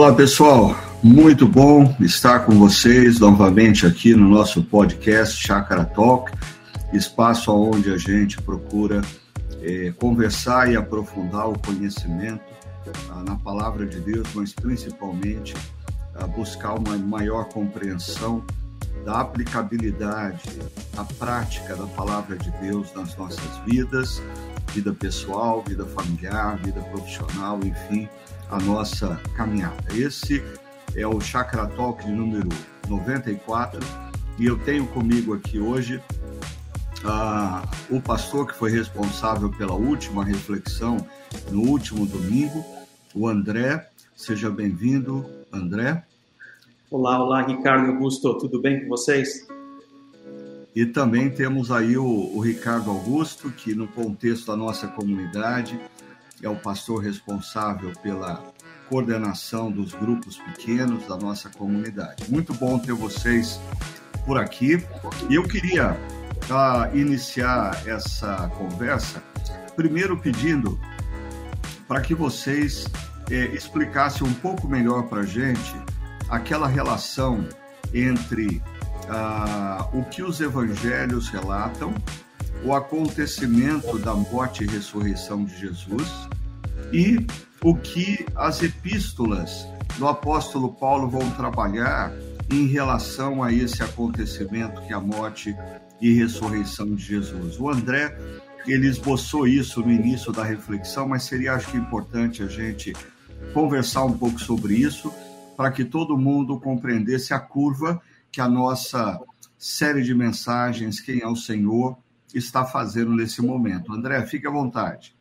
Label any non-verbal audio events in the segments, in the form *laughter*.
Olá pessoal, muito bom estar com vocês novamente aqui no nosso podcast Chakra Talk, espaço onde a gente procura eh, conversar e aprofundar o conhecimento ah, na palavra de Deus, mas principalmente ah, buscar uma maior compreensão da aplicabilidade, da prática da palavra de Deus nas nossas vidas, vida pessoal, vida familiar, vida profissional, enfim, a nossa caminhada. Esse é o Chakra Talk de número 94 e eu tenho comigo aqui hoje uh, o pastor que foi responsável pela última reflexão no último domingo, o André. Seja bem-vindo, André. Olá, olá, Ricardo Augusto, tudo bem com vocês? E também temos aí o, o, Ricardo Augusto, que no contexto da nossa comunidade é o pastor responsável pela coordenação dos grupos pequenos da nossa comunidade. Muito bom ter vocês por aqui. E eu queria uh, iniciar essa conversa primeiro pedindo para que vocês eh, explicassem um pouco melhor para a gente aquela relação entre ah, o que os evangelhos relatam, o acontecimento da morte e ressurreição de Jesus e o que as epístolas do apóstolo Paulo vão trabalhar em relação a esse acontecimento que é a morte e ressurreição de Jesus. O André ele esboçou isso no início da reflexão, mas seria acho que importante a gente conversar um pouco sobre isso para que todo mundo compreendesse a curva que a nossa série de mensagens, Quem é o Senhor, está fazendo nesse momento. André, fique à vontade.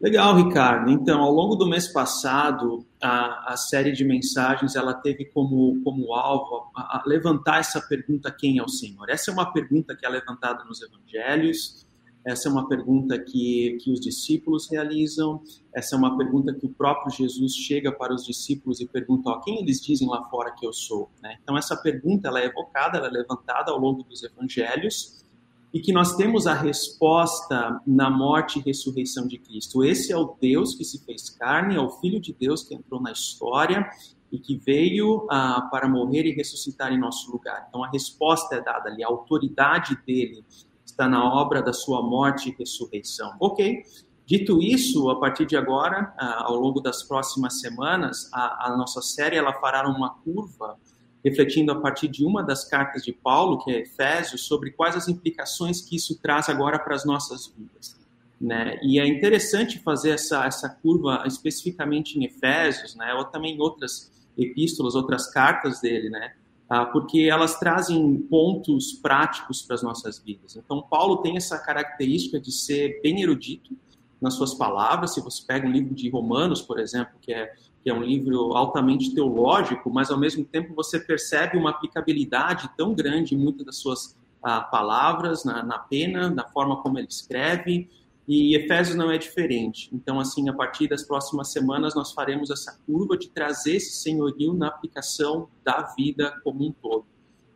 Legal, Ricardo. Então, ao longo do mês passado, a, a série de mensagens ela teve como, como alvo a, a levantar essa pergunta: quem é o Senhor? Essa é uma pergunta que é levantada nos Evangelhos essa é uma pergunta que, que os discípulos realizam, essa é uma pergunta que o próprio Jesus chega para os discípulos e pergunta: ó, quem eles dizem lá fora que eu sou? Né? Então, essa pergunta ela é evocada, ela é levantada ao longo dos evangelhos e que nós temos a resposta na morte e ressurreição de Cristo. Esse é o Deus que se fez carne, é o Filho de Deus que entrou na história e que veio ah, para morrer e ressuscitar em nosso lugar. Então, a resposta é dada ali, a autoridade dele está na obra da sua morte e ressurreição. Ok. Dito isso, a partir de agora, ao longo das próximas semanas, a, a nossa série ela fará uma curva refletindo a partir de uma das cartas de Paulo, que é Efésios, sobre quais as implicações que isso traz agora para as nossas vidas. Né? E é interessante fazer essa, essa curva especificamente em Efésios, né? ou também em outras epístolas, outras cartas dele, né? Ah, porque elas trazem pontos práticos para as nossas vidas. Então, Paulo tem essa característica de ser bem erudito nas suas palavras. Se você pega um livro de Romanos, por exemplo, que é, que é um livro altamente teológico, mas ao mesmo tempo você percebe uma aplicabilidade tão grande em muitas das suas ah, palavras, na, na pena, na forma como ele escreve, e Efésios não é diferente. Então, assim, a partir das próximas semanas, nós faremos essa curva de trazer esse senhorio na aplicação da vida como um todo.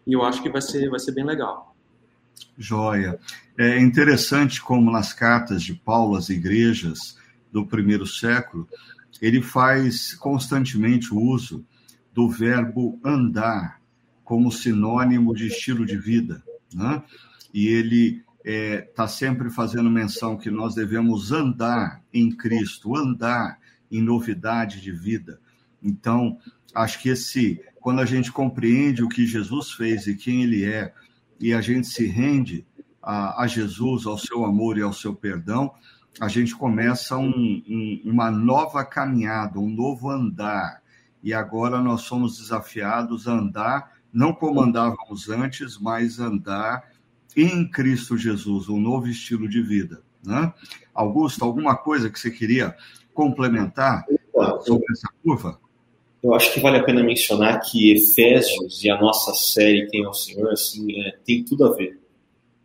E eu acho que vai ser, vai ser bem legal. Joia. É interessante como nas cartas de Paulo às igrejas do primeiro século, ele faz constantemente uso do verbo andar como sinônimo de estilo de vida. Né? E ele está é, tá sempre fazendo menção que nós devemos andar em Cristo, andar em novidade de vida. Então, acho que esse, quando a gente compreende o que Jesus fez e quem Ele é, e a gente se rende a, a Jesus, ao seu amor e ao seu perdão, a gente começa um, um, uma nova caminhada, um novo andar. E agora nós somos desafiados a andar, não como andávamos antes, mas andar em Cristo Jesus, um novo estilo de vida. Né? Augusto, alguma coisa que você queria complementar sobre essa curva? Eu acho que vale a pena mencionar que Efésios e a nossa série Quem é o Senhor assim, é, tem tudo a ver.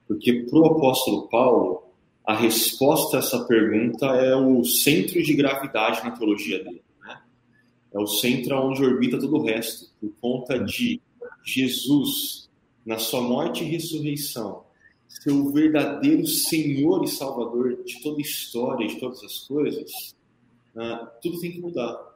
Porque para o apóstolo Paulo, a resposta a essa pergunta é o centro de gravidade na teologia dele. Né? É o centro onde orbita todo o resto, por conta de Jesus na sua morte e ressurreição, ser o verdadeiro Senhor e Salvador de toda a história, de todas as coisas, uh, tudo tem que mudar.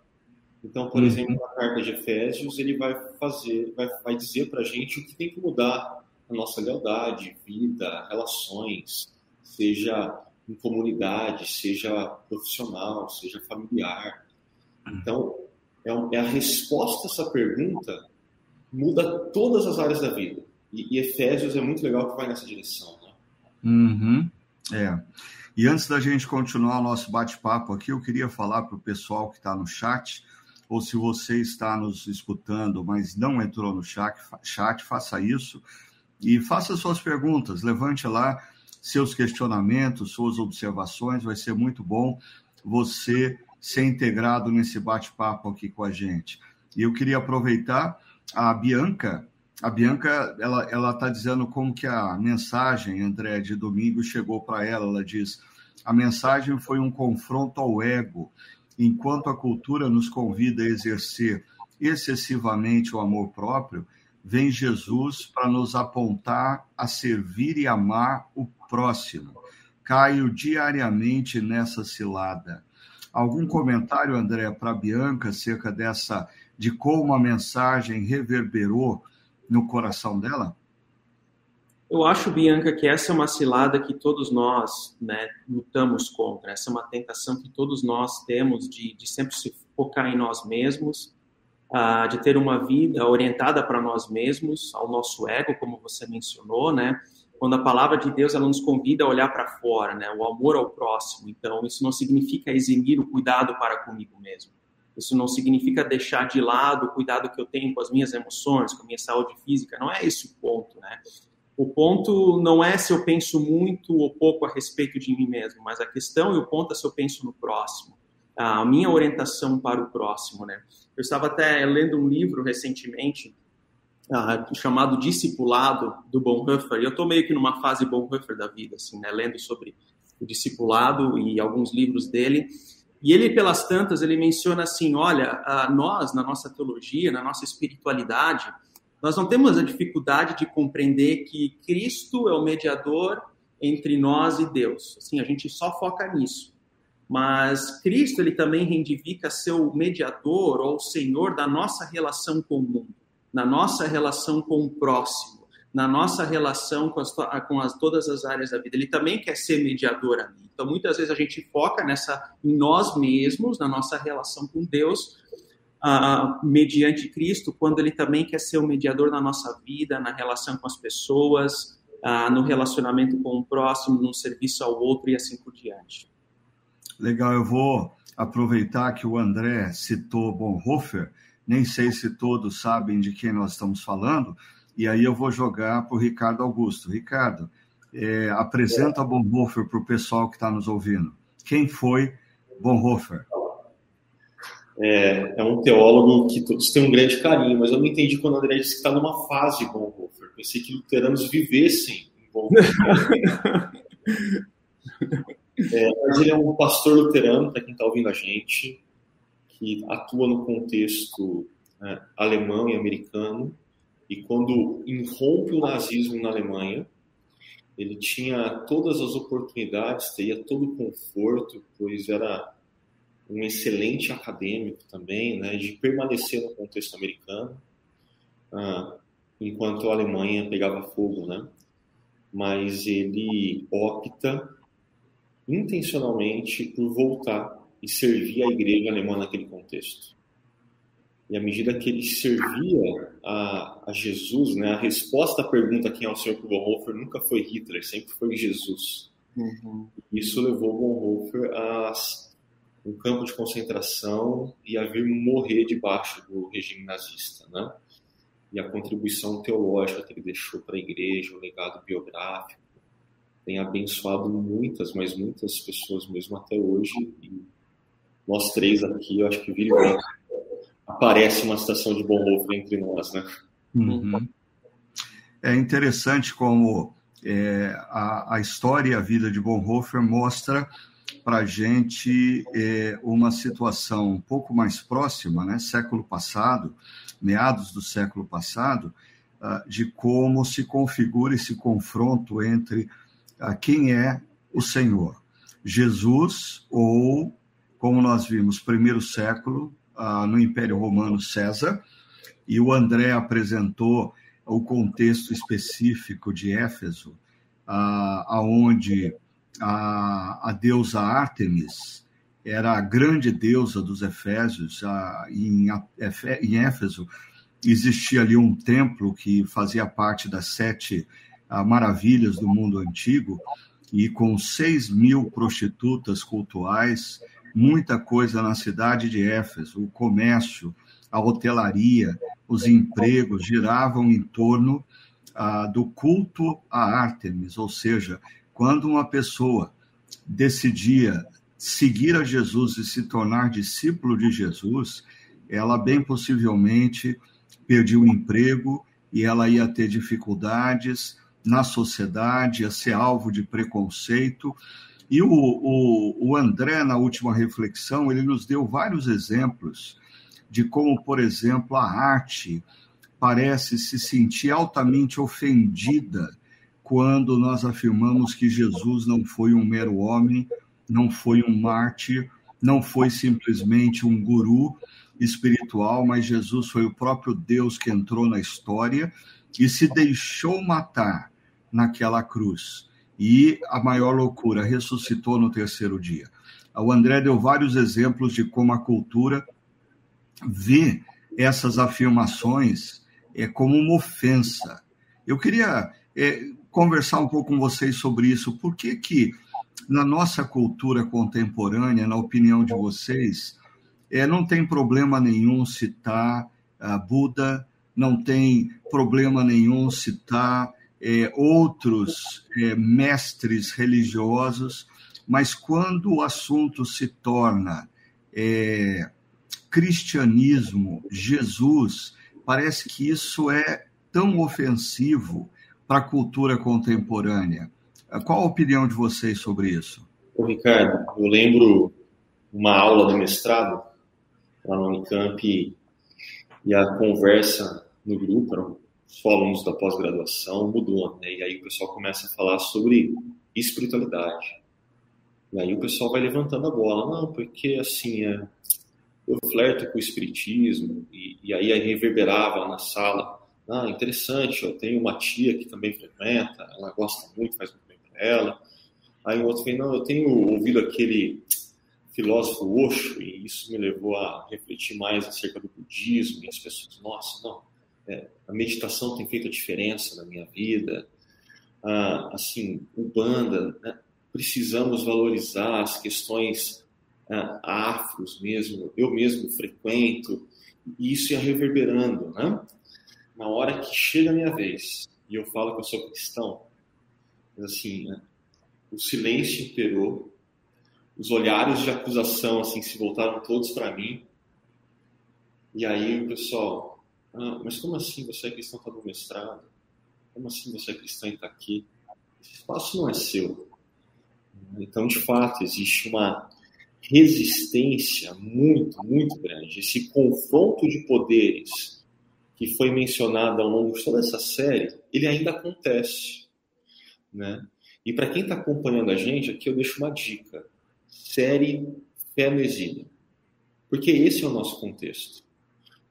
Então, por uhum. exemplo, na carta de Efésios, ele vai fazer, vai, vai dizer para a gente o que tem que mudar a nossa lealdade, vida, relações, seja em comunidade, seja profissional, seja familiar. Então, é, é a resposta a essa pergunta muda todas as áreas da vida. E, e Efésios é muito legal que vai nessa direção. Né? Uhum. É. E antes da gente continuar o nosso bate-papo aqui, eu queria falar para o pessoal que está no chat, ou se você está nos escutando, mas não entrou no chat, chat, faça isso e faça suas perguntas, levante lá seus questionamentos, suas observações, vai ser muito bom você ser integrado nesse bate-papo aqui com a gente. E eu queria aproveitar a Bianca, a Bianca, ela ela está dizendo como que a mensagem, André, de domingo chegou para ela. Ela diz: a mensagem foi um confronto ao ego, enquanto a cultura nos convida a exercer excessivamente o amor próprio. Vem Jesus para nos apontar a servir e amar o próximo. Caio diariamente nessa cilada. Algum comentário, André, para Bianca acerca dessa de como a mensagem reverberou no coração dela? Eu acho, Bianca, que essa é uma cilada que todos nós né, lutamos contra. Essa é uma tentação que todos nós temos de, de sempre se focar em nós mesmos, uh, de ter uma vida orientada para nós mesmos, ao nosso ego, como você mencionou, né? Quando a palavra de Deus ela nos convida a olhar para fora, né? O amor ao próximo. Então, isso não significa eximir o cuidado para comigo mesmo. Isso não significa deixar de lado o cuidado que eu tenho com as minhas emoções, com a minha saúde física. Não é esse o ponto, né? O ponto não é se eu penso muito ou pouco a respeito de mim mesmo, mas a questão e o ponto é se eu penso no próximo. A minha orientação para o próximo, né? Eu estava até lendo um livro recentemente uh, chamado Discipulado do Bonhoeffer. E eu estou meio que numa fase Bonhoeffer da vida, assim, né? Lendo sobre o discipulado e alguns livros dele. E ele, pelas tantas, ele menciona assim: olha, nós, na nossa teologia, na nossa espiritualidade, nós não temos a dificuldade de compreender que Cristo é o mediador entre nós e Deus. Assim, a gente só foca nisso. Mas Cristo, ele também reivindica ser o mediador ou o Senhor da nossa relação com o mundo, na nossa relação com o próximo na nossa relação com, as, com as, todas as áreas da vida. Ele também quer ser mediador ali. Então, muitas vezes a gente foca nessa em nós mesmos, na nossa relação com Deus, uh, mediante Cristo, quando ele também quer ser o mediador na nossa vida, na relação com as pessoas, uh, no relacionamento com o próximo, no serviço ao outro e assim por diante. Legal, eu vou aproveitar que o André citou Bonhoeffer, nem sei se todos sabem de quem nós estamos falando, e aí eu vou jogar para o Ricardo Augusto. Ricardo, é, apresenta é. Bonhoeffer para o pessoal que está nos ouvindo. Quem foi Bonhoeffer? É, é, um teólogo que todos têm um grande carinho, mas eu não entendi quando o André disse que está numa fase Bonhoeffer. Pensei que luteranos vivessem Bonhoeffer. *laughs* é, mas ele é um pastor luterano, para quem está ouvindo a gente, que atua no contexto né, alemão e americano, e quando irrompe o nazismo na Alemanha, ele tinha todas as oportunidades, teria todo o conforto, pois era um excelente acadêmico também, né, de permanecer no contexto americano, ah, enquanto a Alemanha pegava fogo, né? Mas ele opta intencionalmente por voltar e servir a igreja alemã naquele contexto. E à medida que ele servia a, a Jesus, né, a resposta à pergunta quem é o Senhor Bonhoeffer nunca foi Hitler, sempre foi Jesus. Uhum. Isso levou Bonhoeffer a um campo de concentração e a vir morrer debaixo do regime nazista, né? E a contribuição teológica que ele deixou para a igreja, o legado biográfico, tem abençoado muitas, mas muitas pessoas mesmo até hoje. E nós três aqui, eu acho que viram aparece uma situação de Bonhoeffer entre nós, né? Uhum. É interessante como é, a, a, história e a vida de Bonhoeffer mostra para a gente é, uma situação um pouco mais próxima, né, século passado, meados do século passado, uh, de como se configura esse confronto entre uh, quem é o Senhor, Jesus ou, como nós vimos, primeiro século, uh, no Império Romano César, e o André apresentou o contexto específico de Éfeso, aonde a, a deusa Ártemis era a grande deusa dos Efésios. Uh, em, em Éfeso existia ali um templo que fazia parte das sete uh, maravilhas do mundo antigo, e com seis mil prostitutas cultuais, muita coisa na cidade de Éfeso, o comércio, a hotelaria, os empregos giravam em torno ah, do culto a Ártemis, ou seja, quando uma pessoa decidia seguir a Jesus e se tornar discípulo de Jesus, ela bem possivelmente perdia o emprego e ela ia ter dificuldades na sociedade, ia ser alvo de preconceito. E o, o, o André, na última reflexão, ele nos deu vários exemplos de como, por exemplo, a arte parece se sentir altamente ofendida quando nós afirmamos que Jesus não foi um mero homem, não foi um mártir, não foi simplesmente um guru espiritual, mas Jesus foi o próprio Deus que entrou na história e se deixou matar naquela cruz. E a maior loucura, ressuscitou no terceiro dia. O André deu vários exemplos de como a cultura vê essas afirmações é, como uma ofensa. Eu queria é, conversar um pouco com vocês sobre isso. Por que que na nossa cultura contemporânea, na opinião de vocês, é, não tem problema nenhum citar uh, Buda, não tem problema nenhum citar é, outros é, mestres religiosos, mas quando o assunto se torna é, cristianismo, Jesus, parece que isso é tão ofensivo para a cultura contemporânea. Qual a opinião de vocês sobre isso? Ricardo, eu lembro uma aula do mestrado lá no Unicamp e a conversa no grupo, os alunos da pós-graduação, mudou, né? E aí o pessoal começa a falar sobre espiritualidade. E aí o pessoal vai levantando a bola, não, porque assim, é, eu flerto com o espiritismo, e, e aí, aí reverberava na sala, ah, interessante, eu tenho uma tia que também frequenta, ela gosta muito, faz muito bem para ela. Aí o outro vem, não, eu tenho ouvido aquele filósofo Osho, e isso me levou a refletir mais acerca do budismo, e as pessoas, nossa, não, é, a meditação tem feito a diferença na minha vida, ah, assim, Ubanda, né? precisamos valorizar as questões ah, afros mesmo, eu mesmo frequento, e isso ia reverberando, né? Na hora que chega a minha vez, e eu falo que eu sou cristão, assim, né? o silêncio imperou, os olhares de acusação assim se voltaram todos para mim. E aí o pessoal, ah, mas como assim você é cristão está no mestrado? Como assim você é cristão e está aqui? Esse espaço não é seu. Então, de fato, existe uma resistência muito, muito grande. Esse confronto de poderes que foi mencionado ao longo de toda essa série, ele ainda acontece. Né? E para quem está acompanhando a gente, aqui eu deixo uma dica série Fé Exílio. Porque esse é o nosso contexto.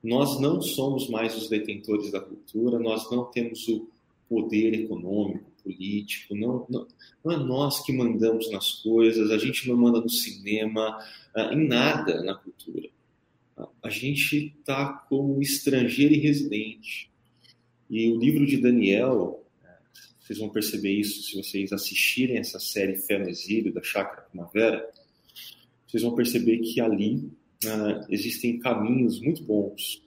Nós não somos mais os detentores da cultura, nós não temos o poder econômico, político, não, não, não é nós que mandamos nas coisas, a gente não manda no cinema, ah, em nada na cultura. A gente está como estrangeiro e residente. E o livro de Daniel, vocês vão perceber isso se vocês assistirem essa série Fé no Exílio, da Chácara Primavera, vocês vão perceber que ali uh, existem caminhos muito bons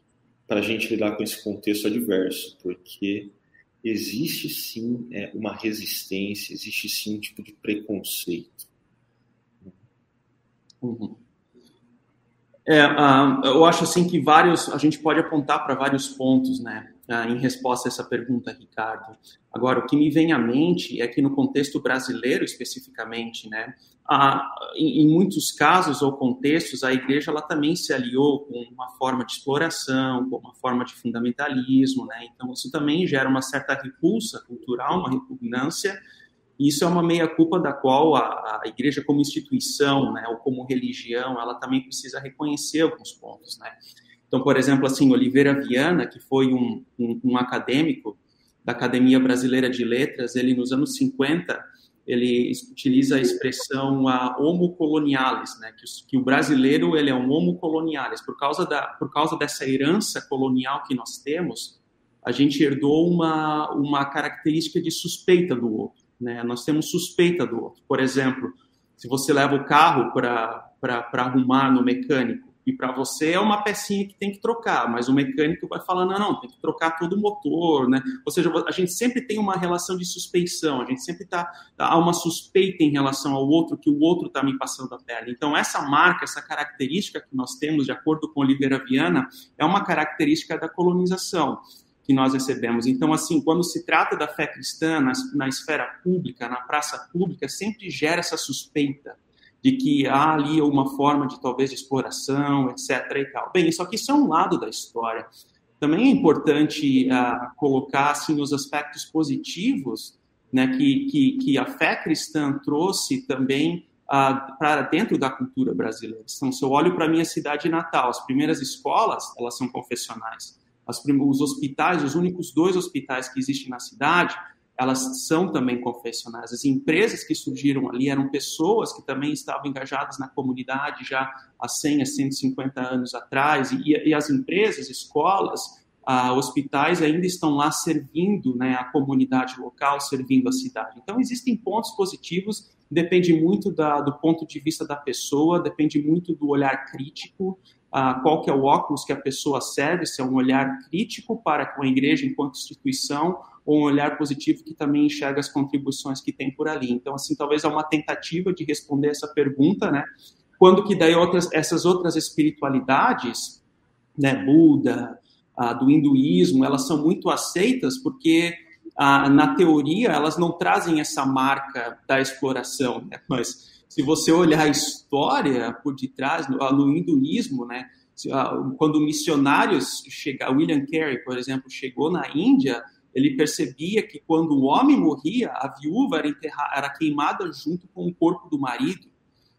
para a gente lidar com esse contexto adverso, porque existe sim é, uma resistência, existe sim um tipo de preconceito. Uhum. É, uh, eu acho assim que vários, a gente pode apontar para vários pontos, né? Ah, em resposta a essa pergunta, Ricardo. Agora, o que me vem à mente é que no contexto brasileiro especificamente, né, em, muitos casos ou contextos, a igreja ela também se aliou com uma forma de exploração, com uma forma de fundamentalismo, né? Então isso também gera uma certa repulsa cultural, uma repugnância E isso é uma meia-culpa da qual a, a, igreja como instituição, né, ou como religião, ela também precisa reconhecer alguns pontos, né. Então, por exemplo, assim, Oliveira Viana, que foi um, um, um acadêmico da Academia Brasileira de Letras, ele nos anos 50, ele utiliza a expressão a homo colonialis, né, que, que, o brasileiro ele é um homo colonialis por causa da por causa dessa herança colonial que nós temos, a gente herdou uma uma característica de suspeita do outro, né? Nós temos suspeita do outro. Por exemplo, se você leva o carro para para arrumar no mecânico, e para você é uma pecinha que tem que trocar, mas o mecânico vai falar, não, não, tem que trocar todo o motor, né? Ou seja, a gente sempre tem uma relação de suspeição, a gente sempre está há uma suspeita em relação ao outro, que o outro está me passando a perna. Então, essa marca, essa característica que nós temos, de acordo com Oliveira Viana, é uma característica da colonização que nós recebemos. Então, assim, quando se trata da fé cristã na, na esfera pública, na praça pública, sempre gera essa suspeita de que há ali uma forma de talvez de exploração, etc. E tal. Bem, só que isso é um lado da história. Também é importante uh, colocar assim os aspectos positivos, né, que, que, que a fé cristã trouxe também uh, para dentro da cultura brasileira. Então, se eu olho para minha cidade natal, as primeiras escolas elas são confessionais. As, os hospitais, os únicos dois hospitais que existem na cidade, elas são também confessionais. As empresas que surgiram ali eram pessoas que também estavam engajadas na comunidade já há 100 a 150 anos atrás, e, e as empresas, escolas, ah, hospitais ainda estão lá servindo né, a comunidade local, servindo a cidade. Então, existem pontos positivos, depende muito da, do ponto de vista da pessoa, depende muito do olhar crítico, ah, qual que é o óculos que a pessoa serve, se é um olhar crítico para com a igreja enquanto instituição, ou um olhar positivo que também enxerga as contribuições que tem por ali. Então, assim, talvez é uma tentativa de responder essa pergunta, né? Quando que daí outras, essas outras espiritualidades, né, Buda, ah, do hinduísmo, elas são muito aceitas porque ah, na teoria elas não trazem essa marca da exploração, né? Mas se você olhar a história por detrás, no, no hinduísmo, né, quando missionários chegaram, William Carey, por exemplo, chegou na Índia, ele percebia que quando o homem morria, a viúva era, era queimada junto com o corpo do marido.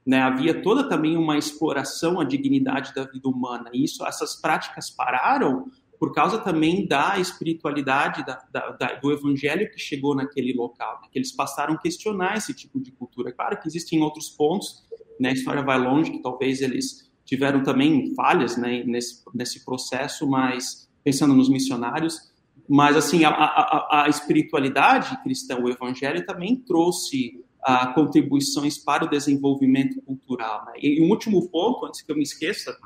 Né? Havia toda também uma exploração à dignidade da vida humana. E isso, essas práticas pararam por causa também da espiritualidade da, da, da, do evangelho que chegou naquele local, né? que eles passaram a questionar esse tipo de cultura. Claro que existem outros pontos, né? a história vai longe, que talvez eles tiveram também falhas né? nesse, nesse processo, mas pensando nos missionários, mas, assim, a, a, a espiritualidade cristã, o evangelho, também trouxe ah, contribuições para o desenvolvimento cultural. Né? E um último ponto, antes que eu me esqueça,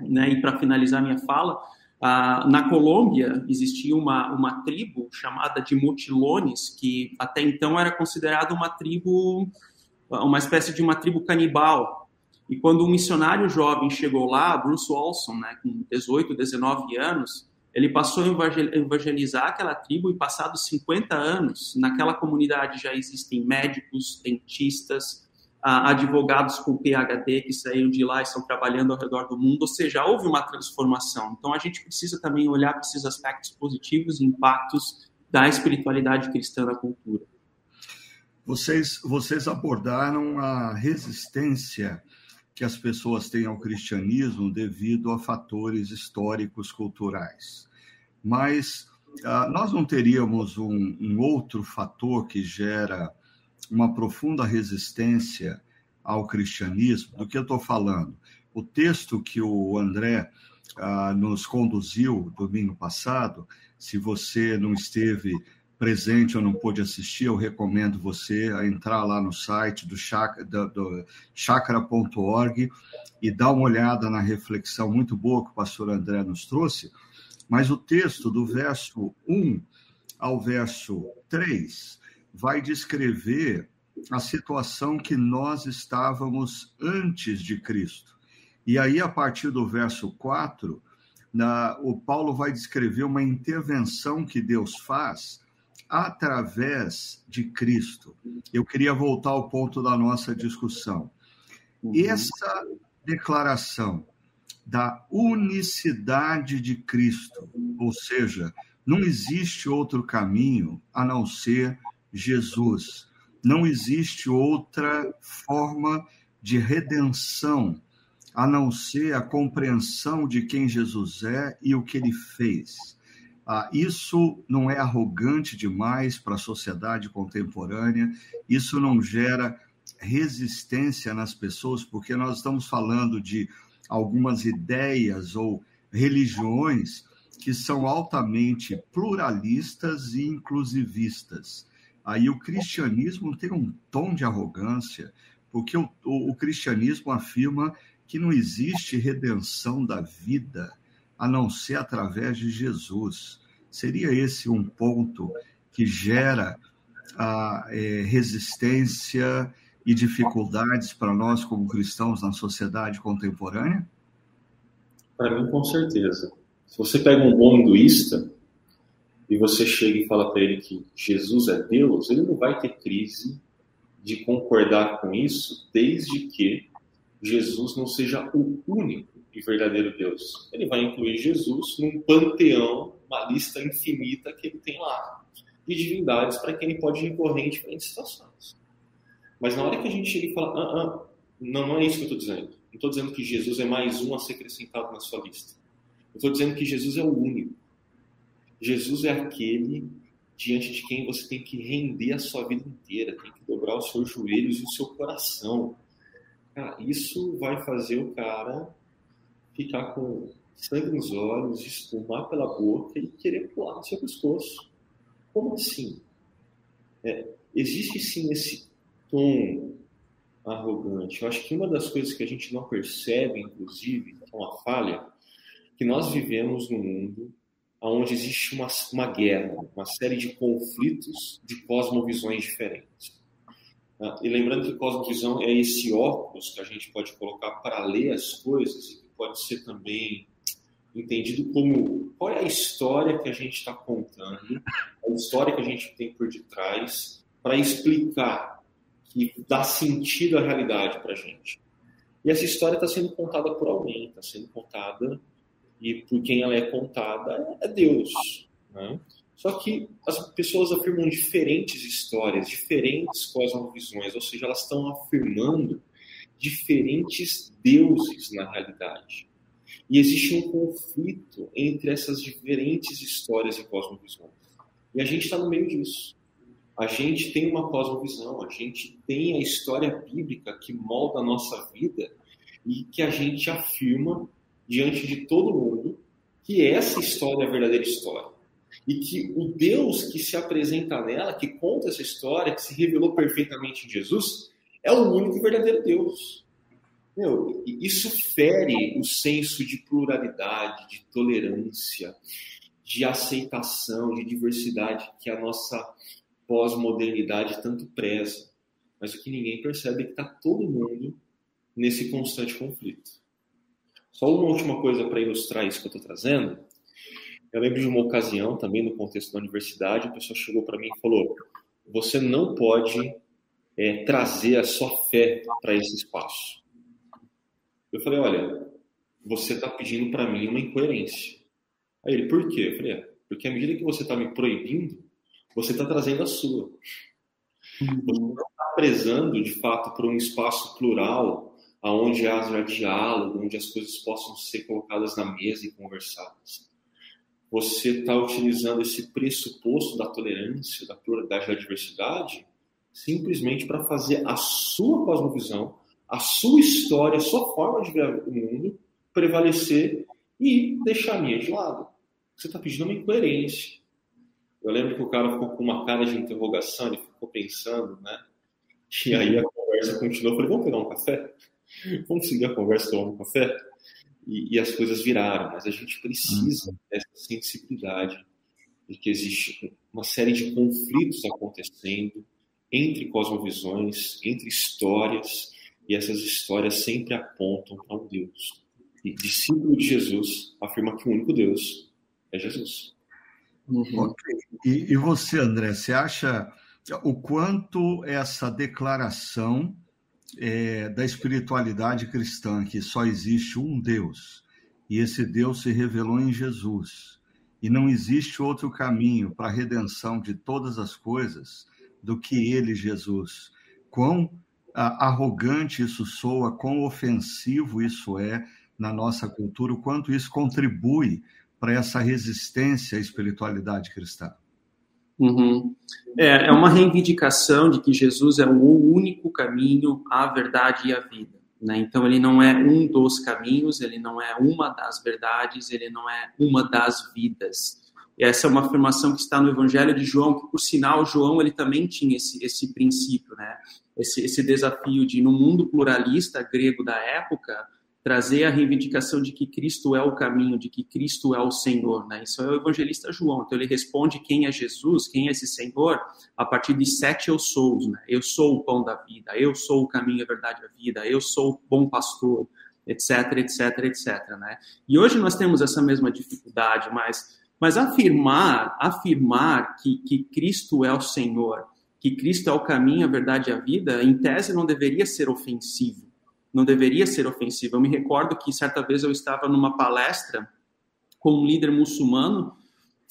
né, e para finalizar minha fala, ah, na Colômbia existia uma, uma tribo chamada de Motilones, que até então era considerada uma tribo, uma espécie de uma tribo canibal. E quando um missionário jovem chegou lá, Bruce Olson, né, com 18, 19 anos, ele passou a evangelizar aquela tribo e passados 50 anos, naquela comunidade já existem médicos, dentistas, advogados com PhD que saíram de lá e estão trabalhando ao redor do mundo, ou seja, houve uma transformação. Então a gente precisa também olhar para esses aspectos positivos e impactos da espiritualidade cristã na cultura. Vocês, vocês abordaram a resistência que as pessoas têm ao cristianismo devido a fatores históricos, culturais. Mas uh, nós não teríamos um, um, outro fator que gera uma profunda resistência ao cristianismo do que eu estou falando. O texto que o André uh, nos conduziu domingo passado, se você não esteve presente ou não pôde assistir, eu recomendo você a entrar lá no site do, chakra, do chakra.org e dar uma olhada na reflexão muito boa que o pastor André nos trouxe. Mas o texto do verso 1 ao verso 3 vai descrever a situação que nós estávamos antes de Cristo. E aí, a partir do verso 4, na, o Paulo vai descrever uma intervenção que Deus faz através de Cristo. Eu queria voltar ao ponto da nossa discussão. Uhum. Essa declaração da unicidade de Cristo, ou seja, não existe outro caminho a não ser Jesus. não existe outra forma de redenção a não ser a compreensão de quem Jesus é e o que ele fez. Ah, isso não é arrogante demais para a sociedade contemporânea, isso não gera resistência nas pessoas, porque nós estamos falando de algumas ideias ou religiões que são altamente pluralistas e inclusivistas. Aí o cristianismo tem um tom de arrogância, porque o, o, o cristianismo afirma que não existe redenção da vida a não ser através de Jesus. Seria esse um ponto que gera a é, resistência e dificuldades para nós como cristãos na sociedade contemporânea? Para mim, com certeza. Se você pega um bom hinduísta e você chega e fala para ele que Jesus é Deus, ele não vai ter crise de concordar com isso, desde que Jesus não seja o único e verdadeiro Deus. Ele vai incluir Jesus num panteão, uma lista infinita que ele tem lá, de divindades para quem ele pode recorrer em diferentes situações. Mas na hora que a gente chega e fala, ah, ah, não, não é isso que eu estou dizendo. Não estou dizendo que Jesus é mais um a ser acrescentado na sua lista. Eu estou dizendo que Jesus é o único. Jesus é aquele diante de quem você tem que render a sua vida inteira, tem que dobrar os seus joelhos e o seu coração. Cara, isso vai fazer o cara ficar com sangue nos olhos, espumar pela boca e querer pular no seu pescoço. Como assim? É, existe sim esse tom arrogante. Eu acho que uma das coisas que a gente não percebe, inclusive, é uma falha, que nós vivemos num mundo onde existe uma, uma guerra, uma série de conflitos de cosmovisões diferentes. Ah, e lembrando que cosmovisão é esse óculos que a gente pode colocar para ler as coisas e que pode ser também entendido como qual é a história que a gente está contando, a história que a gente tem por detrás, para explicar que dá sentido à realidade para a gente. E essa história está sendo contada por alguém, está sendo contada e por quem ela é contada é Deus. Né? Só que as pessoas afirmam diferentes histórias, diferentes cosmovisões, ou seja, elas estão afirmando diferentes deuses na realidade. E existe um conflito entre essas diferentes histórias e cosmovisões. E a gente está no meio disso. A gente tem uma cosmovisão, a gente tem a história bíblica que molda a nossa vida e que a gente afirma diante de todo mundo que essa história é a verdadeira história. E que o Deus que se apresenta nela, que conta essa história, que se revelou perfeitamente em Jesus, é o único verdadeiro Deus. Meu, isso fere o senso de pluralidade, de tolerância, de aceitação, de diversidade que a nossa pós-modernidade tanto preza. Mas o que ninguém percebe é que está todo mundo nesse constante conflito. Só uma última coisa para ilustrar isso que eu estou trazendo. Eu lembro de uma ocasião, também no contexto da universidade, a pessoa chegou para mim e falou: Você não pode é, trazer a sua fé para esse espaço. Eu falei: Olha, você está pedindo para mim uma incoerência. Aí ele: Por quê? Eu falei: é, Porque à medida que você está me proibindo, você está trazendo a sua. Você não está prezando, de fato, por um espaço plural aonde haja diálogo, onde as coisas possam ser colocadas na mesa e conversadas. Você está utilizando esse pressuposto da tolerância, da pluralidade, da diversidade, simplesmente para fazer a sua cosmovisão, a sua história, a sua forma de ver o mundo prevalecer e deixar a minha de lado. Você está pedindo uma incoerência. Eu lembro que o cara ficou com uma cara de interrogação, ele ficou pensando, né? E aí a conversa continuou. Eu falei, vamos pegar um café? Vamos seguir a conversa tomando um café? E, e, as coisas viraram, mas a gente precisa uhum. dessa sensibilidade de que existe uma série de conflitos acontecendo entre cosmovisões, entre histórias, e essas histórias sempre apontam para um Deus. E discípulo de Jesus afirma que o único Deus é Jesus. Uhum. Okay. E, e você, André, você acha o quanto essa declaração é, da espiritualidade cristã, que só existe um Deus, e esse Deus se revelou em Jesus, e não existe outro caminho para a redenção de todas as coisas, do que ele, Jesus. Quão arrogante isso soa, quão ofensivo isso é na nossa cultura, o quanto isso contribui para essa resistência à espiritualidade cristã. Uhum. É, é uma reivindicação de que Jesus é o único caminho, a verdade e a vida. Né? Então, ele não é um dos caminhos, ele não é uma das verdades, ele não é uma das vidas. E essa é uma afirmação que está no Evangelho de João, que, por sinal, João ele também tinha esse, esse princípio, né? esse, esse desafio de, no mundo pluralista grego da época, trazer a reivindicação de que Cristo é o caminho, de que Cristo é o Senhor, né? Isso é o evangelista João. Então ele responde quem é Jesus, quem é esse Senhor, a partir de sete eu sou, né? Eu sou o pão da vida, eu sou o caminho, a verdade a vida, eu sou o bom pastor, etc, etc, etc, né? E hoje nós temos essa mesma dificuldade, mas mas afirmar, afirmar que, que Cristo é o Senhor, que Cristo é o caminho, a verdade e a vida, em tese não deveria ser ofensivo não deveria ser ofensiva. Eu me recordo que certa vez eu estava numa palestra com um líder muçulmano,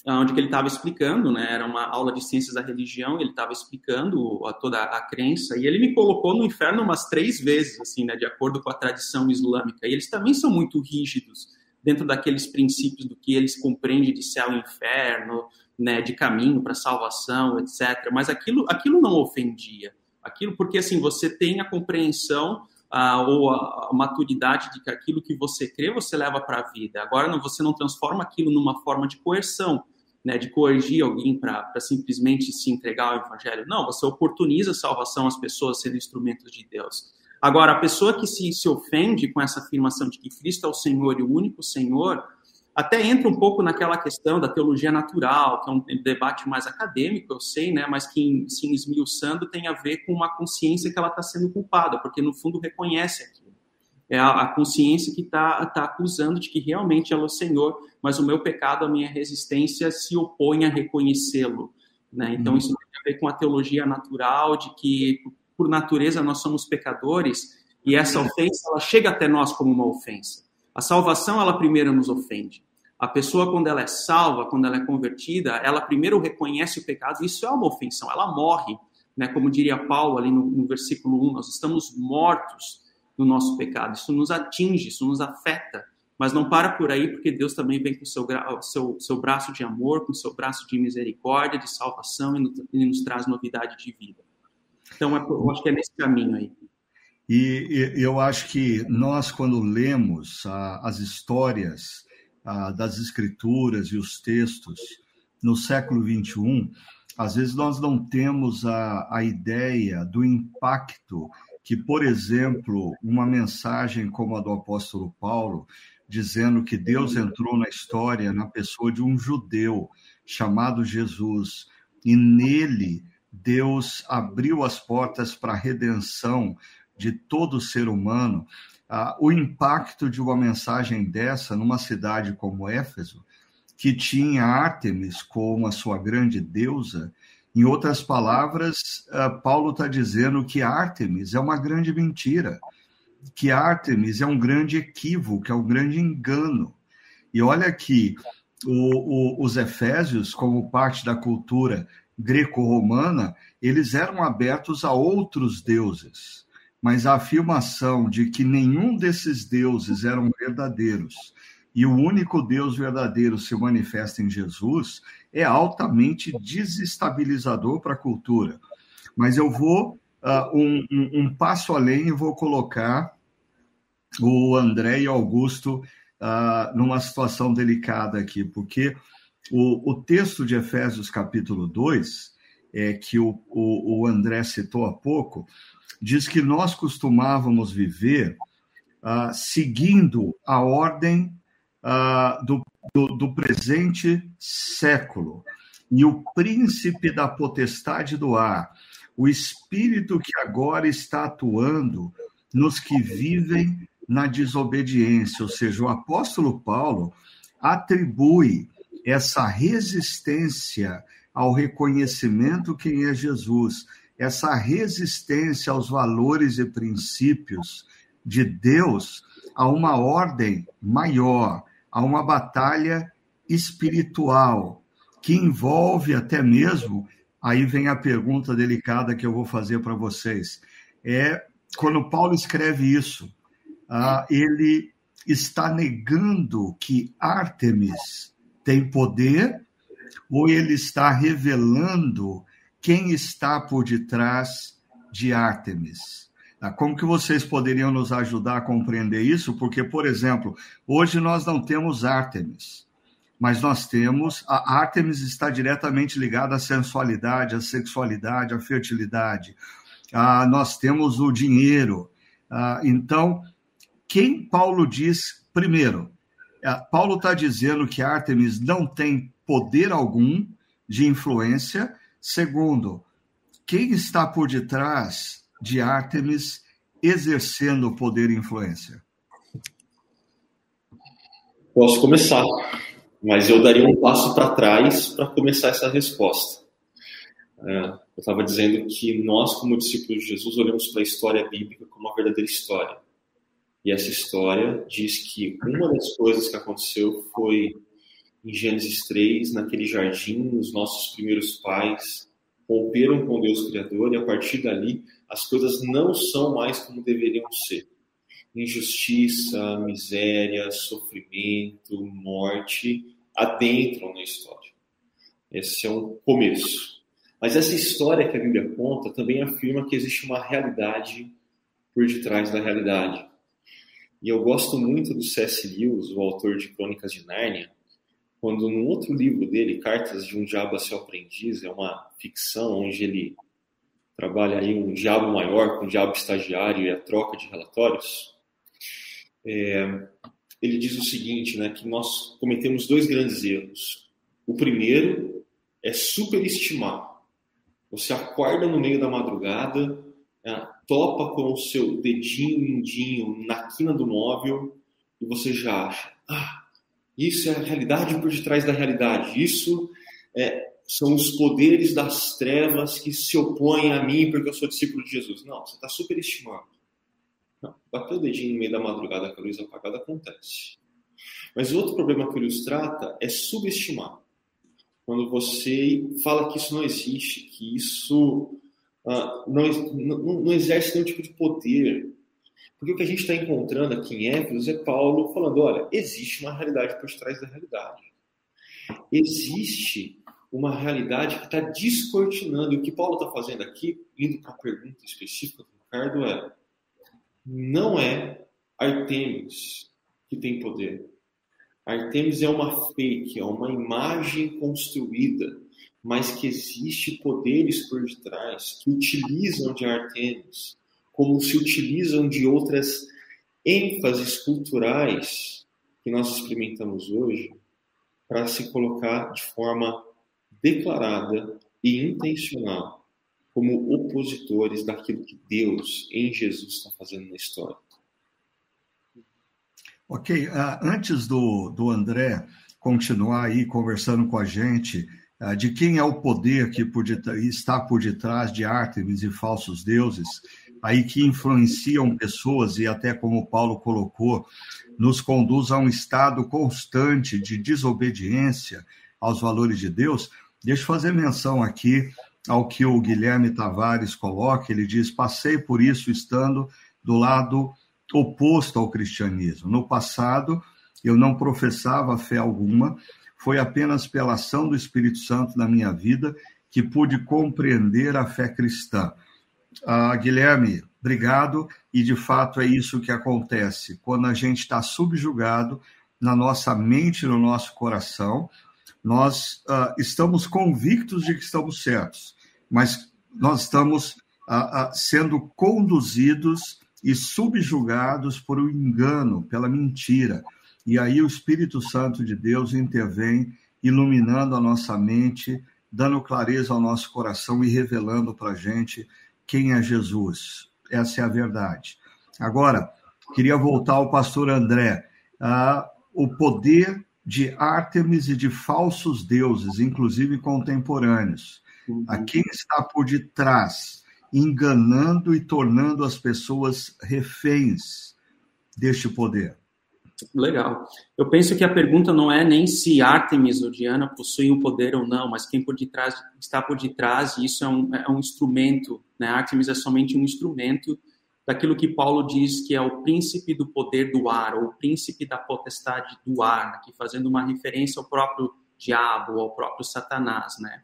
onde ele estava explicando, né, era uma aula de ciências da religião, ele estava explicando a toda a crença, e ele me colocou no inferno umas três vezes, assim, né, de acordo com a tradição islâmica. E eles também são muito rígidos dentro daqueles princípios do que eles compreendem de céu e inferno, né, de caminho para salvação, etc. Mas aquilo, aquilo não ofendia. Aquilo porque assim você tem a compreensão ou a, a, maturidade de que aquilo que você crê você leva para a vida. Agora não, você não transforma aquilo numa forma de coerção, né, de coergir alguém para simplesmente se entregar ao evangelho. Não, você oportuniza a salvação às pessoas sendo instrumentos de Deus. Agora, a pessoa que se, se ofende com essa afirmação de que Cristo é o Senhor e o único Senhor, até entra um pouco naquela questão da teologia natural, que é um debate mais acadêmico, eu sei, né, mas que, se esmiuçando, tem a ver com uma consciência que ela está sendo culpada, porque no fundo reconhece aquilo. É a, a consciência que está tá acusando de que realmente ela é o Senhor, mas o meu pecado, a minha resistência se opõe a reconhecê-lo. Né? Então, uhum. isso tem a ver com a teologia natural, de que, por natureza, nós somos pecadores, e essa ofensa, ela chega até nós como uma ofensa. A salvação, ela primeiro nos ofende. A pessoa, quando ela é salva, quando ela é convertida, ela primeiro reconhece o pecado, isso é uma ofensão, ela morre. Né? Como diria Paulo ali no, no versículo 1, nós estamos mortos no nosso pecado, isso nos atinge, isso nos afeta. Mas não para por aí, porque Deus também vem com seu, seu, seu braço de amor, com o seu braço de misericórdia, de salvação e, no, nos traz novidade de vida. Então, é, eu acho que é nesse caminho aí. E, e eu acho que nós, quando lemos ah, as histórias ah, das escrituras e os textos no século XXI, às vezes nós não temos a, a ideia do impacto que, por exemplo, uma mensagem como a do apóstolo Paulo, dizendo que Deus entrou na história na pessoa de um judeu chamado Jesus, e nele Deus abriu as portas para a redenção de todo ser humano, ah, o impacto de uma mensagem dessa numa cidade como Éfeso, que tinha Ártemis como a sua grande deusa, em outras palavras, ah, Paulo está dizendo que Ártemis é uma grande mentira, que Ártemis é um grande equívoco, é um grande engano. E olha que o, o, os Efésios, como parte da cultura greco-romana, eles eram abertos a outros deuses mas a afirmação de que nenhum desses deuses eram verdadeiros e o único Deus verdadeiro se manifesta em Jesus é altamente desestabilizador para a cultura. Mas eu vou uh, um, um, um, passo além e vou colocar o André e Augusto uh, numa situação delicada aqui, porque o, o texto de Efésios capítulo 2, é, que o, o, o André citou há pouco, diz que nós costumávamos viver uh, seguindo a ordem uh, do, do, do presente século. E o príncipe da potestade do ar, o espírito que agora está atuando nos que vivem na desobediência, ou seja, o apóstolo Paulo atribui essa resistência ao reconhecimento quem é Jesus essa resistência aos valores e princípios de Deus a uma ordem maior, a uma batalha espiritual que envolve até mesmo aí vem a pergunta delicada que eu vou fazer para vocês. É quando Paulo escreve isso, uh, ele está negando que Ártemis tem poder ou ele está revelando quem está por detrás de Ártemis? Ah, como que vocês poderiam nos ajudar a compreender isso? Porque, por exemplo, hoje nós não temos Ártemis, mas nós temos a Ártemis está diretamente ligada à sensualidade, à sexualidade, à fertilidade. Ah, nós temos o dinheiro. Ah, então, quem Paulo diz primeiro? Paulo está dizendo que Ártemis não tem poder algum de influência. Segundo, quem está por detrás de Ártemis exercendo poder e influência? Posso começar, mas eu daria um passo para trás para começar essa resposta. É, eu estava dizendo que nós, como discípulos de Jesus, olhamos para a história bíblica como uma verdadeira história. E essa história diz que uma das coisas que aconteceu foi em Gênesis 3, naquele jardim, os nossos primeiros pais romperam com Deus Criador e a partir dali as coisas não são mais como deveriam ser. Injustiça, miséria, sofrimento, morte adentram na história. Esse é um começo. Mas essa história que a Bíblia conta também afirma que existe uma realidade por detrás da realidade. E eu gosto muito do C.S. Lewis, o autor de Crônicas de Nárnia, quando no outro livro dele, Cartas de um Diabo a Seu Aprendiz, é uma ficção onde ele trabalha aí um diabo maior com um diabo estagiário e a troca de relatórios, é, ele diz o seguinte, né, que nós cometemos dois grandes erros. O primeiro é superestimar. Você acorda no meio da madrugada, é, topa com o seu dedinho mindinho na quina do móvel e você já acha, ah, isso é a realidade por detrás da realidade. Isso é, são os poderes das trevas que se opõem a mim porque eu sou discípulo de Jesus. Não, você está superestimando. Não, bater o dedinho no meio da madrugada com a luz apagada acontece. Mas outro problema que o Lewis trata é subestimar. Quando você fala que isso não existe, que isso uh, não, não, não exerce nenhum tipo de poder, porque o que a gente está encontrando aqui em Éfeso é Paulo falando: olha, existe uma realidade por trás da realidade. Existe uma realidade que está descortinando. E o que Paulo está fazendo aqui, indo para a pergunta específica do Ricardo, é: não é Artemis que tem poder. Artemis é uma fake, é uma imagem construída, mas que existe poderes por detrás que utilizam de Artemis como se utilizam de outras ênfases culturais que nós experimentamos hoje para se colocar de forma declarada e intencional como opositores daquilo que Deus em Jesus está fazendo na história. Ok, uh, antes do, do André continuar aí conversando com a gente uh, de quem é o poder que por está por detrás de Ártemis e falsos deuses, aí que influenciam pessoas e até como Paulo colocou, nos conduz a um estado constante de desobediência aos valores de Deus. Deixa eu fazer menção aqui ao que o Guilherme Tavares coloca, ele diz: "Passei por isso estando do lado oposto ao cristianismo. No passado, eu não professava fé alguma, foi apenas pela ação do Espírito Santo na minha vida que pude compreender a fé cristã. Ah, Guilherme, obrigado. E de fato é isso que acontece quando a gente está subjugado na nossa mente, no nosso coração. Nós ah, estamos convictos de que estamos certos, mas nós estamos ah, sendo conduzidos e subjugados por um engano, pela mentira. E aí o Espírito Santo de Deus intervém, iluminando a nossa mente, dando clareza ao nosso coração e revelando para a gente quem é Jesus. Essa é a verdade. Agora, queria voltar ao pastor André. Ah, o poder de Ártemis e de falsos deuses, inclusive contemporâneos. Uhum. A quem está por detrás, enganando e tornando as pessoas reféns deste poder? Legal. Eu penso que a pergunta não é nem se Artemis ou Diana possuem o poder ou não, mas quem por detrás, está por detrás, e isso é um, é um instrumento, né? Artemis é somente um instrumento daquilo que Paulo diz que é o príncipe do poder do ar, ou o príncipe da potestade do ar, aqui fazendo uma referência ao próprio diabo, ao próprio Satanás, né?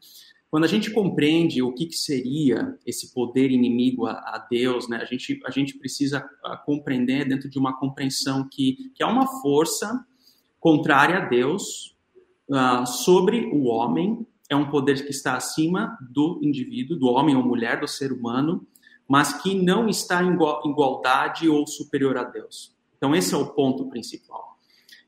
Quando a gente compreende o que, que seria esse poder inimigo a, a, Deus, né, a, gente, a gente precisa a, compreender dentro de uma compreensão que, que é uma força contrária a Deus uh, sobre o homem, é um poder que está acima do indivíduo, do homem ou mulher, do ser humano, mas que não está em igualdade ou superior a Deus. Então, esse é o ponto principal.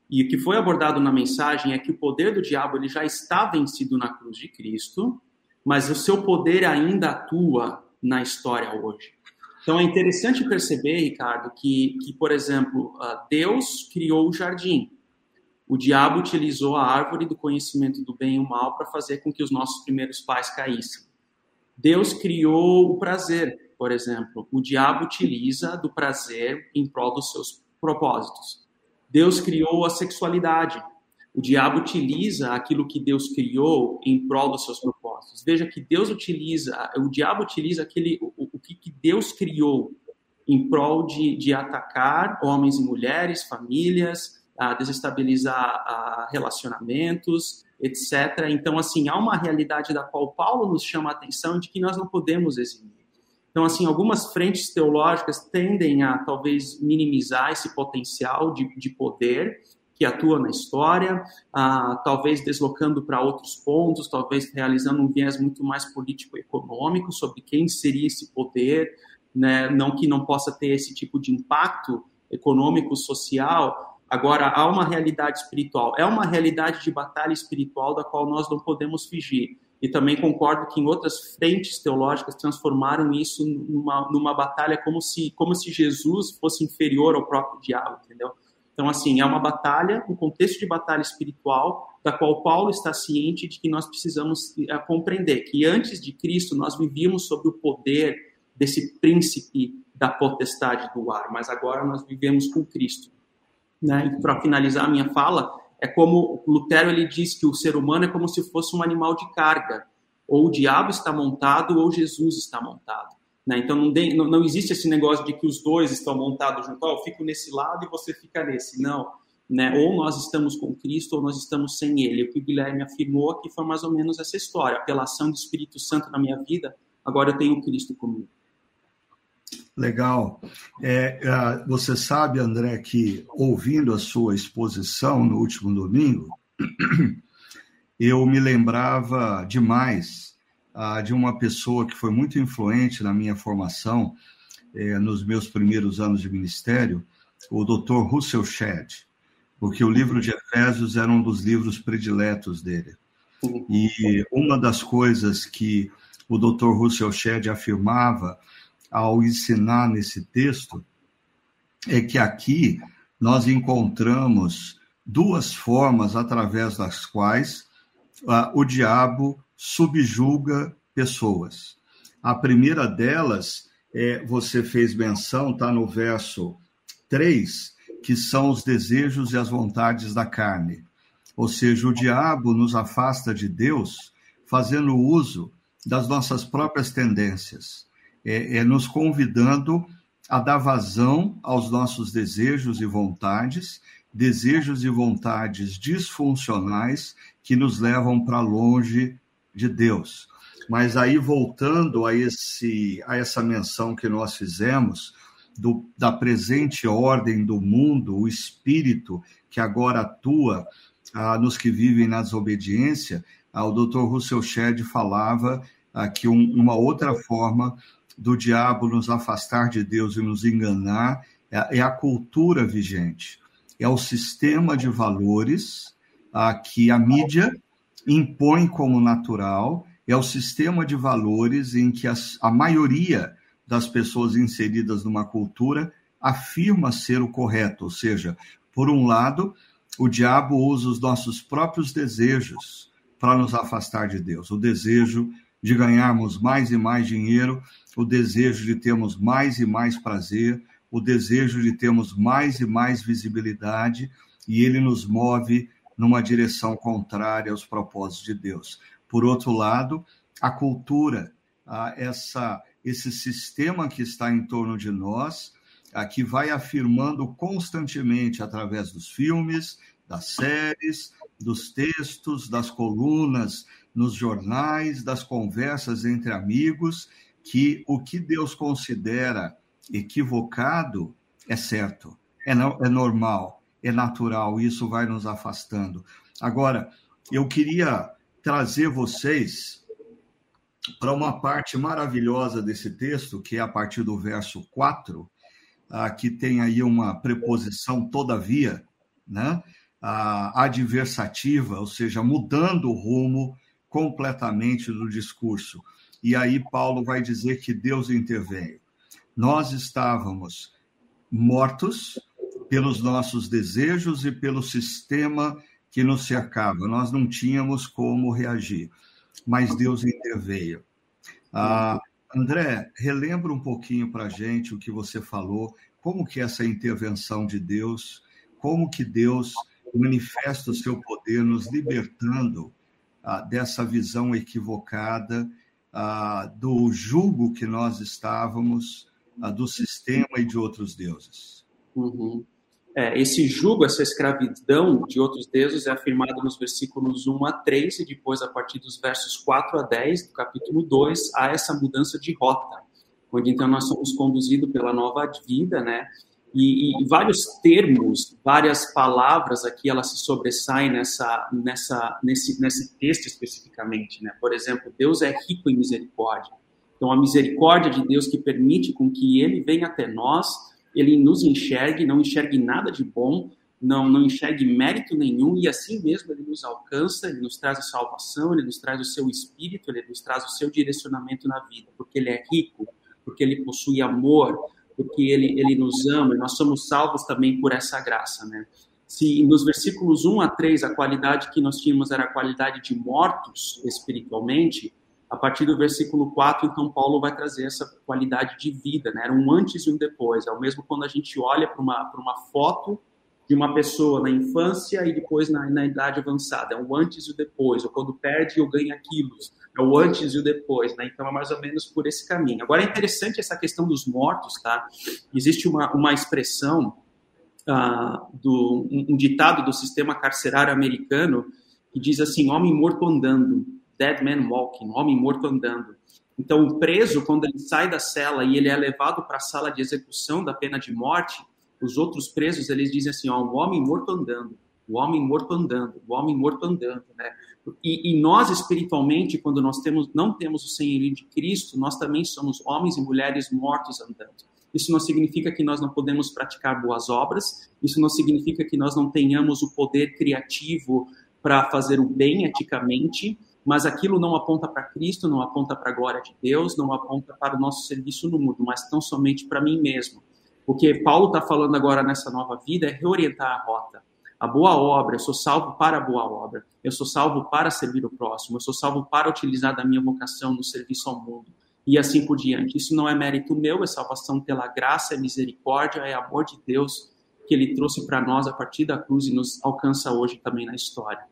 E o que foi abordado na mensagem é que o poder do diabo ele já está vencido na cruz de Cristo, mas o seu poder ainda atua na história hoje. Então é interessante perceber, Ricardo, que, que por exemplo, ah, Deus criou o jardim. O diabo utilizou a árvore do conhecimento do bem e o mal para fazer com que os nossos primeiros pais caíssem. Deus criou o prazer, por exemplo. O diabo utiliza do prazer em prol dos seus propósitos. Deus criou a sexualidade. O diabo utiliza aquilo que Deus criou em prol dos seus propósitos. Veja que Deus utiliza, o diabo utiliza aquele, o, o que Deus criou em prol de, de atacar homens e mulheres, famílias, a desestabilizar a relacionamentos, etc. Então, assim, há uma realidade da qual Paulo nos chama a atenção de que nós não podemos eximir. Então, assim, algumas frentes teológicas tendem a talvez minimizar esse potencial de, de poder que atua na história, ah, talvez deslocando para outros pontos, talvez realizando um viés muito mais político-econômico sobre quem seria esse poder, né? não que não possa ter esse tipo de impacto econômico, social. Agora, há uma realidade espiritual, é uma realidade de batalha espiritual da qual nós não podemos fugir. E também concordo que em outras frentes teológicas transformaram isso numa, numa batalha como se, como se Jesus fosse inferior ao próprio diabo, entendeu? Então, assim, é uma batalha, um contexto de batalha espiritual, da qual Paulo está ciente de que nós precisamos é, compreender que antes de Cristo nós vivíamos sob o poder desse príncipe da potestade do ar, mas agora nós vivemos com Cristo. Né? Para finalizar a minha fala, é como Lutero ele diz que o ser humano é como se fosse um animal de carga, ou o diabo está montado ou Jesus está montado. Né? Então não, de, não, não, existe esse negócio de que os dois estão montados junto, oh, eu fico nesse lado e você fica nesse. Não. Né? Ou nós estamos com Cristo ou nós estamos sem Ele. O que o Guilherme afirmou aqui foi mais ou menos essa história. Pela ação do Espírito Santo na minha vida, agora eu tenho Cristo comigo. Legal. É, é você sabe, André, que ouvindo a sua exposição no último domingo, *clears throat* eu me lembrava demais de uma pessoa que foi muito influente na minha formação, eh, nos meus primeiros anos de ministério, o Dr. Russell Shedd, porque o livro de Efésios era um dos livros prediletos dele. E uma das coisas que o Dr. Russell Shedd afirmava ao ensinar nesse texto é que aqui nós encontramos duas formas através das quais ah, o diabo subjuga pessoas. A primeira delas, é, você fez menção, está no verso 3, que são os desejos e as vontades da carne. Ou seja, o diabo nos afasta de Deus fazendo uso das nossas próprias tendências, é, é nos convidando a dar vazão aos nossos desejos e vontades, desejos e vontades disfuncionais que nos levam para longe de Deus. Mas aí, voltando a, esse, a essa menção que nós fizemos, do, da presente ordem do mundo, o espírito que agora atua ah, nos que vivem na desobediência, ah, o Dr. Russell Shedd falava ah, que um, uma outra forma do diabo nos afastar de Deus e nos enganar é, é a cultura vigente, é o sistema de valores ah, que a mídia impõe como natural é o sistema de valores em que as, a maioria das pessoas inseridas numa cultura afirma ser o correto, ou seja, por um lado, o diabo usa os nossos próprios desejos para nos afastar de Deus, o desejo de ganharmos mais e mais dinheiro, o desejo de termos mais e mais prazer, o desejo de termos mais e mais visibilidade e ele nos move numa direção contrária aos propósitos de Deus. Por outro lado, a cultura, essa, esse sistema que está em torno de nós, que vai afirmando constantemente através dos filmes, das séries, dos textos, das colunas, nos jornais, das conversas entre amigos, que o que Deus considera equivocado é certo, é, não, é normal, é natural, isso vai nos afastando. Agora, eu queria trazer vocês para uma parte maravilhosa desse texto, que é a partir do verso 4, ah, que tem aí uma preposição todavia, né? Ah, adversativa, ou seja, mudando o rumo completamente do discurso. E aí Paulo vai dizer que Deus interveio. Nós estávamos mortos pelos nossos desejos e pelo sistema que nos cercava. Nós não tínhamos como reagir, mas Deus interveio. Ah, André, relembra um pouquinho para a gente o que você falou, como que essa intervenção de Deus, como que Deus manifesta o seu poder nos libertando ah, dessa visão equivocada ah, do julgo que nós estávamos, ah, do sistema e de outros deuses. Uhum. É, esse jugo, essa escravidão de outros deuses é afirmado nos versículos 1 a 3 e depois, a partir dos versos 4 a 10 do capítulo 2, há essa mudança de rota, onde então nós somos conduzidos pela nova vida, né? E, e, vários termos, várias palavras aqui, elas se sobressaem nessa, nessa, nesse, nesse texto especificamente, né? Por exemplo, Deus é rico em misericórdia. Então, a misericórdia de Deus que permite com que Ele venha até nós, Ele nos enxergue, não enxergue nada de bom, não, não enxergue mérito nenhum, e assim mesmo Ele nos alcança, Ele nos traz a salvação, Ele nos traz o seu espírito, Ele nos traz o seu direcionamento na vida, porque Ele é rico, porque Ele possui amor, porque ele, ele nos ama e nós somos salvos também por essa graça, né? Se nos versículos 1 a 3 a qualidade que nós tínhamos era a qualidade de mortos espiritualmente, a partir do versículo 4, então Paulo vai trazer essa qualidade de vida, né? Era um antes e um depois. É o mesmo quando a gente olha para uma, uma foto de uma pessoa na infância e depois na, na idade avançada. É o antes e o depois, ou quando perde ou ganha quilos é o antes e o depois, né? Então é mais ou menos por esse caminho. Agora é interessante essa questão dos mortos, tá? Existe uma, uma expressão, uh, do, um, um, ditado do sistema carcerário americano que diz assim: homem morto andando, dead man walking, homem morto andando. Então o preso, quando ele sai da cela e ele é levado para a sala de execução da pena de morte, os outros presos eles dizem assim: ó, o homem morto andando, o homem morto andando, o homem morto andando, né? E, e, nós, espiritualmente, quando nós temos, não temos o senhorio de Cristo, nós também somos homens e mulheres mortos andando. Isso não significa que nós não podemos praticar boas obras, isso não significa que nós não tenhamos o poder criativo para fazer o bem eticamente, mas aquilo não aponta para Cristo, não aponta para a glória de Deus, não aponta para o nosso serviço no mundo, mas tão somente para mim mesmo. O que Paulo está falando agora nessa nova vida é reorientar a rota a boa obra, eu sou salvo para a boa obra, eu sou salvo para servir o próximo, eu sou salvo para utilizar da minha vocação no serviço ao mundo e assim por diante. Isso não é mérito meu, é salvação pela graça, é misericórdia, é amor de Deus que ele trouxe para nós a partir da cruz e nos alcança hoje também na história.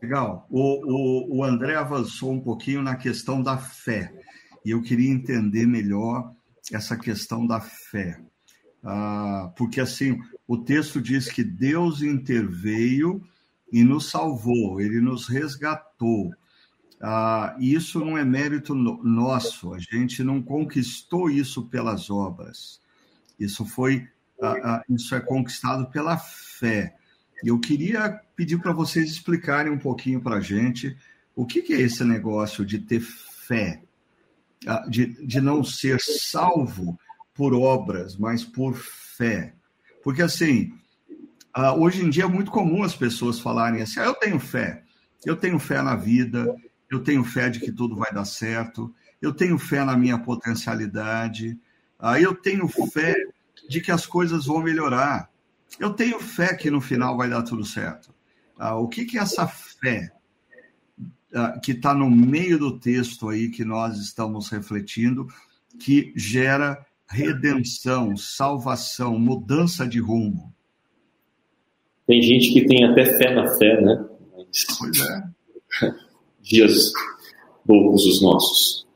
Legal. O, o, o André avançou um pouquinho na questão da fé e eu queria entender melhor essa questão da fé. Ah, porque assim, o texto diz que Deus interveio e nos salvou, ele nos resgatou. Ah, isso não é mérito nosso, a gente não conquistou isso pelas obras. Isso foi, ah, ah, isso é conquistado pela fé. E eu queria pedir para vocês explicarem um pouquinho para a gente o que, que, é esse negócio de ter fé, ah, de, de não ser salvo por obras, mas por fé. Porque, assim, uh, hoje em dia é muito comum as pessoas falarem assim: ah, eu tenho fé, eu tenho fé na vida, eu tenho fé de que tudo vai dar certo, eu tenho fé na minha potencialidade, uh, eu tenho fé de que as coisas vão melhorar, eu tenho fé que no final vai dar tudo certo. Uh, o que, que é essa fé que está no meio do texto aí que nós estamos refletindo, que gera redenção, salvação, mudança de rumo. Tem gente que tem até fé na fé, né? Pois é. *laughs* Dias loucos os nossos.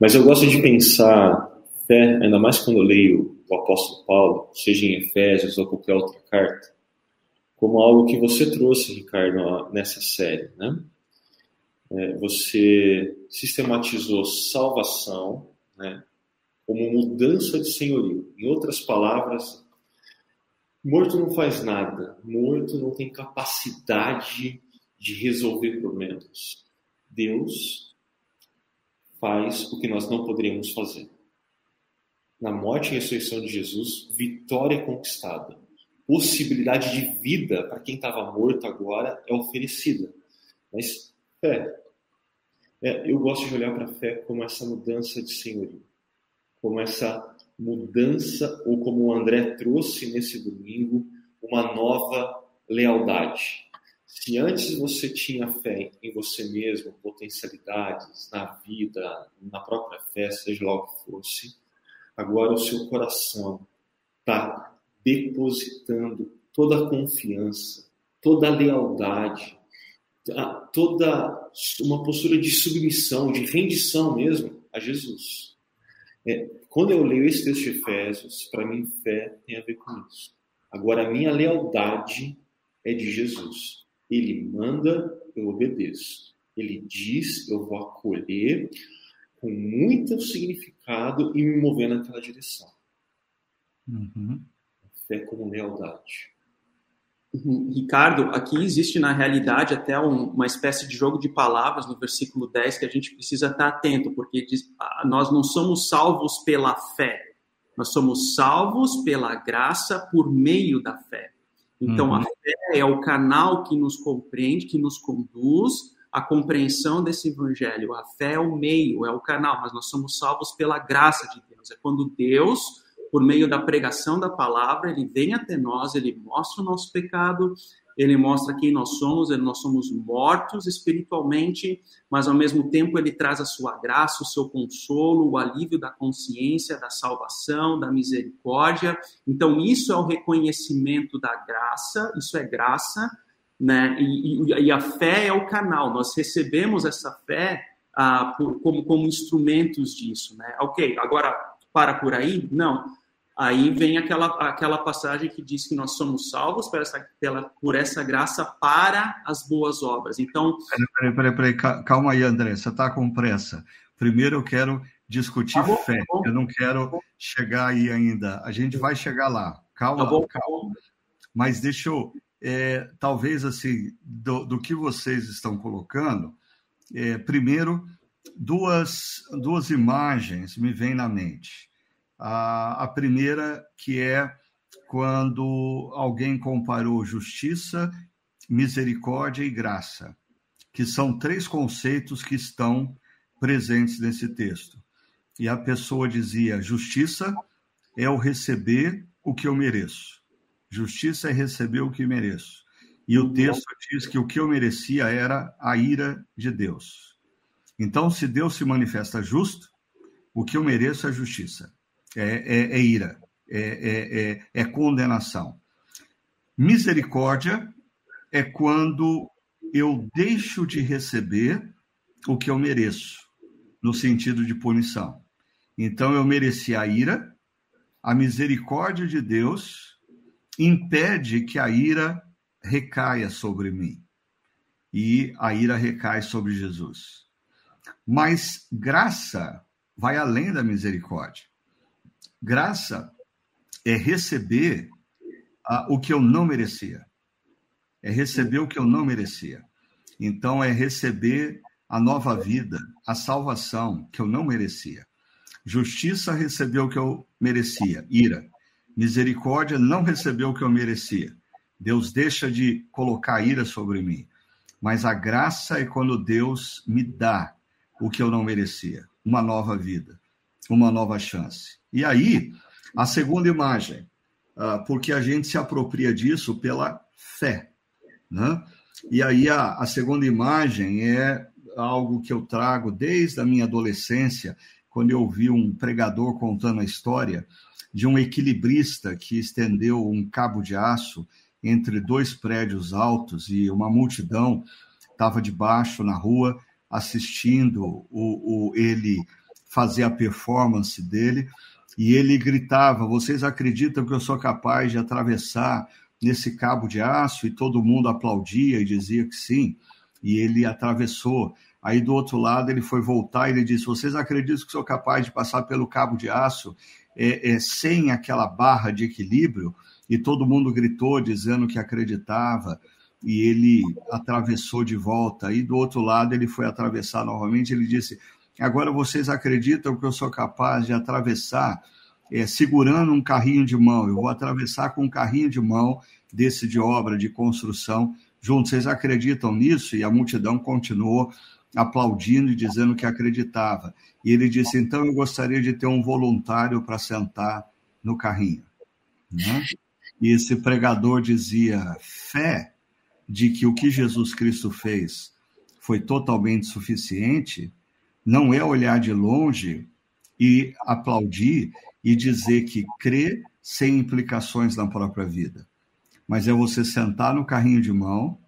Mas eu gosto de pensar fé, ainda mais quando eu leio o apóstolo Paulo, seja em Efésios ou qualquer outra carta, como algo que você trouxe, Ricardo, nessa série, né? É, você sistematizou salvação, né? Como mudança de senhorio. Em outras palavras, morto não faz nada, morto não tem capacidade de resolver problemas. Deus faz o que nós não poderíamos fazer. Na morte e ressurreição de Jesus, vitória conquistada. Possibilidade de vida para quem estava morto agora é oferecida. Mas fé. É, eu gosto de olhar para a fé como essa mudança de senhorio, como essa mudança, ou como o André trouxe nesse domingo, uma nova lealdade. Se antes você tinha fé em você mesmo, potencialidades na vida, na própria fé, seja lá o que fosse, agora o seu coração está depositando toda a confiança, toda a lealdade, toda uma postura de submissão, de rendição mesmo a Jesus. É, quando eu leio esse texto de Efésios, para mim fé tem a ver com isso. Agora, a minha lealdade é de Jesus. Ele manda, eu obedeço. Ele diz, eu vou acolher com muito significado e me mover naquela direção. Uhum. Fé como lealdade. Uhum. Ricardo, aqui existe na realidade até um, uma espécie de jogo de palavras no versículo 10 que a gente precisa estar atento, porque diz, ah, nós não somos salvos pela fé, nós somos salvos pela graça por meio da fé. Então, uhum. a fé é o canal que nos compreende, que nos conduz à compreensão desse evangelho. A fé é o meio, é o canal, mas nós somos salvos pela graça de Deus. É quando Deus, por meio da pregação da palavra, ele vem até nós, ele mostra o nosso pecado, ele mostra quem nós somos, nós somos mortos espiritualmente, mas ao mesmo tempo ele traz a sua graça, o seu consolo, o alívio da consciência, da salvação, da misericórdia. Então, isso é o reconhecimento da graça, isso é graça, né? E, e, e a fé é o canal, nós recebemos essa fé ah, por, como, como instrumentos disso, né? Ok, agora para por aí? Não. Aí vem aquela, aquela passagem que diz que nós somos salvos por essa, pela, por essa graça para as boas obras. Então. Peraí, peraí, peraí, calma aí, André, você está com pressa. Primeiro eu quero discutir tá bom, fé, tá eu não quero tá chegar aí ainda. A gente vai chegar lá. Calma, tá bom, tá calma. Mas deixa eu. É, talvez assim, do, do, que vocês estão colocando, é, primeiro, duas, duas imagens me vêm na mente. A, a primeira, que é quando alguém comparou justiça, misericórdia e graça, que são três conceitos que estão presentes nesse texto. E a pessoa dizia: justiça é o receber o que eu mereço. Justiça é receber o que mereço. E o texto diz que o que eu merecia era a ira de Deus. Então, se Deus se manifesta justo, o que eu mereço é justiça é, é, é ira, é, é, é, é condenação. Misericórdia é quando eu deixo de receber o que eu mereço, no sentido de punição. Então eu mereci a ira, a misericórdia de Deus impede que a ira recaia sobre mim. E a ira recai sobre Jesus. Mas graça vai além da misericórdia. Graça é receber uh, o que eu não merecia. É receber o que eu não merecia. Então, é receber a nova vida, a salvação que eu não merecia. Justiça recebeu o que eu merecia, ira. Misericórdia não recebeu o que eu merecia. Deus deixa de colocar ira sobre mim. Mas a graça é quando Deus me dá o que eu não merecia, uma nova vida, uma nova chance. E aí, a segunda imagem, uh, porque a gente se apropria disso pela fé. Né? E aí, a, a segunda imagem é algo que eu trago desde a minha adolescência, quando eu vi um pregador contando a história de um equilibrista que estendeu um cabo de aço entre dois prédios altos e uma multidão estava debaixo na rua assistindo o, o, ele fazer a performance dele e ele gritava: Vocês acreditam que eu sou capaz de atravessar nesse cabo de aço? E todo mundo aplaudia e dizia que sim. E ele atravessou. Aí do outro lado ele foi voltar e ele disse: Vocês acreditam que sou capaz de passar pelo cabo de aço é, é, sem aquela barra de equilíbrio? E todo mundo gritou dizendo que acreditava. E ele atravessou de volta. E do outro lado ele foi atravessar novamente. Ele disse: Agora vocês acreditam que eu sou capaz de atravessar é, segurando um carrinho de mão? Eu vou atravessar com um carrinho de mão desse de obra de construção junto. Vocês acreditam nisso? E a multidão continuou aplaudindo e dizendo que acreditava. E ele disse: Então eu gostaria de ter um voluntário para sentar no carrinho. Né? E esse pregador dizia: fé de que o que Jesus Cristo fez foi totalmente suficiente não é olhar de longe e aplaudir e dizer que crê sem implicações na própria vida. Mas é você sentar no carrinho de mão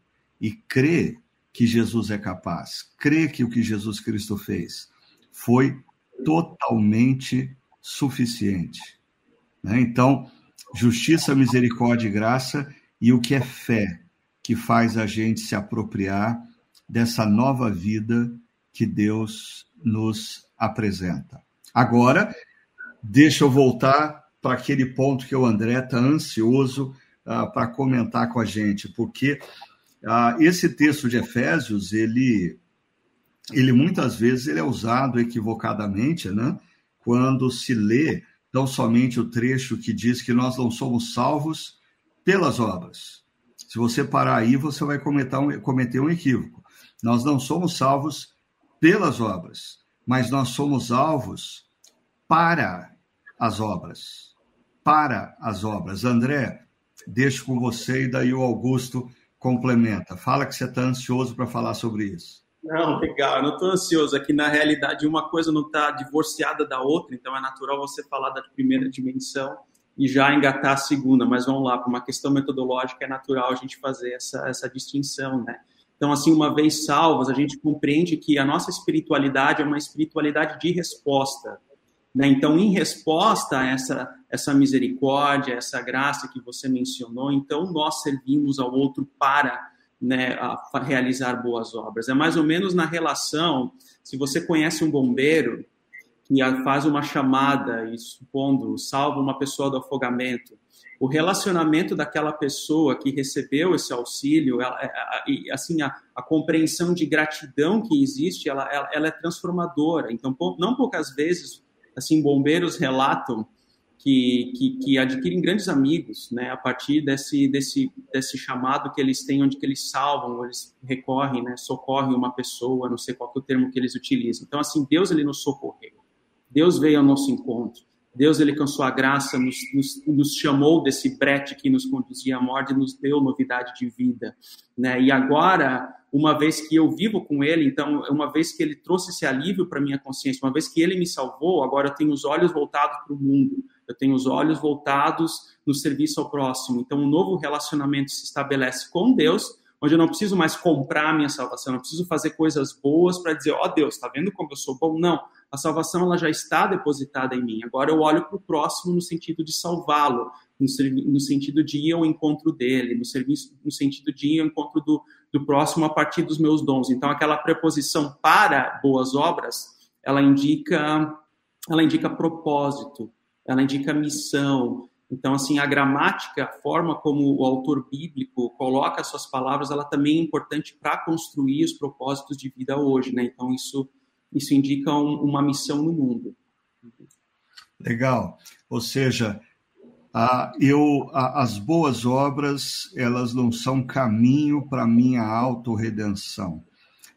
e crer que Jesus é capaz, crer que o que Jesus Cristo fez foi totalmente suficiente. Né? Então, justiça, misericórdia e graça, e o que é fé que faz a gente se apropriar dessa nova vida que Deus nos apresenta. Agora, deixa eu voltar para aquele ponto que o André está ansioso uh, para comentar com a gente, porque uh, esse texto de Efésios, ele, ele muitas vezes ele é usado equivocadamente, né? quando se lê tão somente o trecho que diz que nós não somos salvos pelas obras. Se você parar aí, você vai cometer um, cometer um equívoco. Nós não somos salvos pelas obras, mas nós somos alvos para as obras. Para as obras. André, deixo com você e daí o Augusto complementa. Fala que você está ansioso para falar sobre isso. Não, legal, eu não estou ansioso. Aqui, na realidade, uma coisa não está divorciada da outra, então é natural você falar da primeira dimensão e já engatar a segunda, mas vamos lá, por uma questão metodológica, é natural a gente fazer essa, essa distinção, né? Então, assim, uma vez salvos, a gente compreende que a nossa espiritualidade é uma espiritualidade de resposta. Né? Então, em resposta a essa, essa misericórdia, essa graça que você mencionou, então nós servimos ao outro para né, realizar boas obras. É mais ou menos na relação, se você conhece um bombeiro que faz uma chamada e, supondo, salva uma pessoa do afogamento, o relacionamento daquela pessoa que recebeu esse auxílio, ela, e assim a, a, compreensão de gratidão que existe, ela, ela, ela, é transformadora. Então, não poucas vezes, assim, bombeiros relatam que, que, que, adquirem grandes amigos, né, a partir desse, desse, desse chamado que eles têm, onde que eles salvam, eles recorrem, né, socorrem uma pessoa, não sei qual é o termo que eles utilizam. Então, assim, Deus ele nos socorreu, Deus veio ao nosso encontro. Deus, ele com sua graça, nos, nos, nos, chamou desse brete que nos conduzia à morte e nos deu novidade de vida. Né? E agora, uma vez que eu vivo com ele, então, uma vez que ele trouxe esse alívio para minha consciência, uma vez que ele me salvou, agora eu tenho os olhos voltados para o mundo, eu tenho os olhos voltados no serviço ao próximo. Então, um novo relacionamento se estabelece com Deus, onde eu não preciso mais comprar minha salvação, não preciso fazer coisas boas para dizer, ó oh, Deus, está vendo como eu sou bom? Não a salvação ela já está depositada em mim. Agora eu olho para o próximo no sentido de salvá-lo, no, no, sentido de ir ao encontro dele, no, serviço, no sentido de ir ao encontro do, do próximo a partir dos meus dons. Então, aquela preposição para boas obras, ela indica, ela indica propósito, ela indica missão. Então, assim, a gramática, a forma como o autor bíblico coloca as suas palavras, ela também é importante para construir os propósitos de vida hoje, né? Então, isso isso indica um, uma missão no mundo. Legal. Ou seja, a, eu, a, as boas obras, elas não são caminho para minha autorredenção.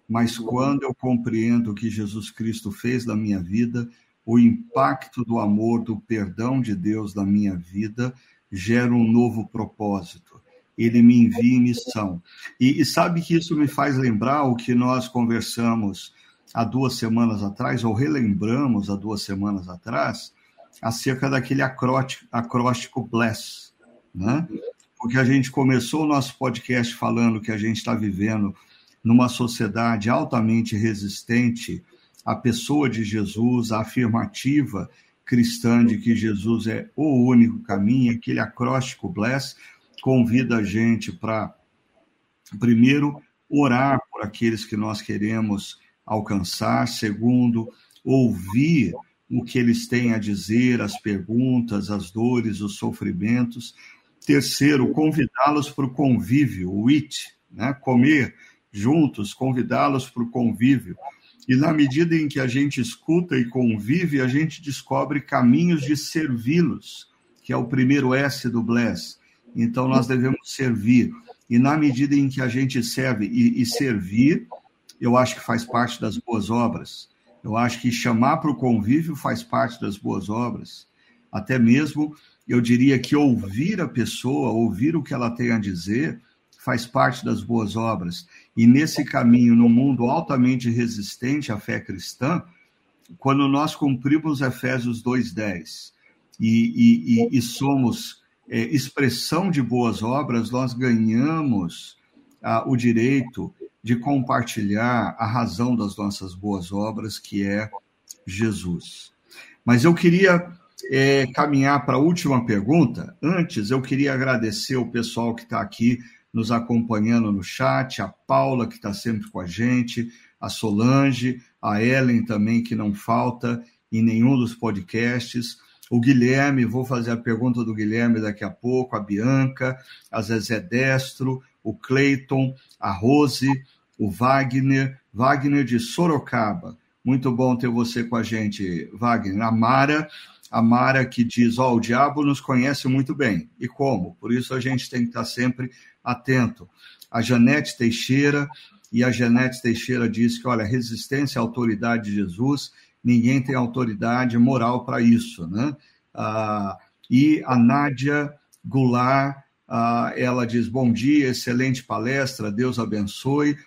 Mas quando eu compreendo o que Jesus Cristo fez na minha vida, o impacto do amor, do perdão de Deus na minha vida, gera um novo propósito. Ele me envia em missão. E, e sabe que isso me faz lembrar o que nós conversamos há duas semanas atrás, ou relembramos há duas semanas atrás, acerca daquele acróstico, acróstico Bless, né? Porque a gente começou o nosso podcast falando que a gente está vivendo numa sociedade altamente resistente à pessoa de Jesus, à afirmativa cristã de que Jesus é o único caminho, aquele acróstico Bless convida a gente para, primeiro, orar por aqueles que nós queremos alcançar, segundo, ouvir o que eles têm a dizer, as perguntas, as dores, os sofrimentos. Terceiro, convidá-los para o convívio, o it, né? comer juntos, convidá-los para o convívio. E na medida em que a gente escuta e convive, a gente descobre caminhos de servi-los, que é o primeiro S do Bless. Então nós devemos servir. E na medida em que a gente serve e, e servir, eu acho que faz parte das boas obras. Eu acho que chamar para o convívio faz parte das boas obras. Até mesmo, eu diria que ouvir a pessoa, ouvir o que ela tem a dizer, faz parte das boas obras. E nesse caminho, no mundo altamente resistente à fé cristã, quando nós cumprimos Efésios 2,10 e, e, e, somos é, expressão de boas obras, nós ganhamos ah, o direito de compartilhar a razão das nossas boas obras, que é Jesus. Mas eu queria é, caminhar para a última pergunta. Antes, eu queria agradecer o pessoal que está aqui nos acompanhando no chat, a Paula, que está sempre com a gente, a Solange, a Ellen também, que não falta em nenhum dos podcasts. O Guilherme, vou fazer a pergunta do Guilherme daqui a pouco, a Bianca, a Zezé Destro, o Cleiton, a Rose, o Wagner, Wagner de Sorocaba. Muito bom ter você com a gente, Wagner. A Mara, a Mara que diz: Ó, oh, o diabo nos conhece muito bem. E como? Por isso a gente tem que estar sempre atento. A Janete Teixeira, e a Janete Teixeira diz que, olha, resistência à autoridade de Jesus, ninguém tem autoridade moral para isso, né? Ah, e a Nádia Goulart, ah, ela diz: bom dia, excelente palestra, Deus abençoe.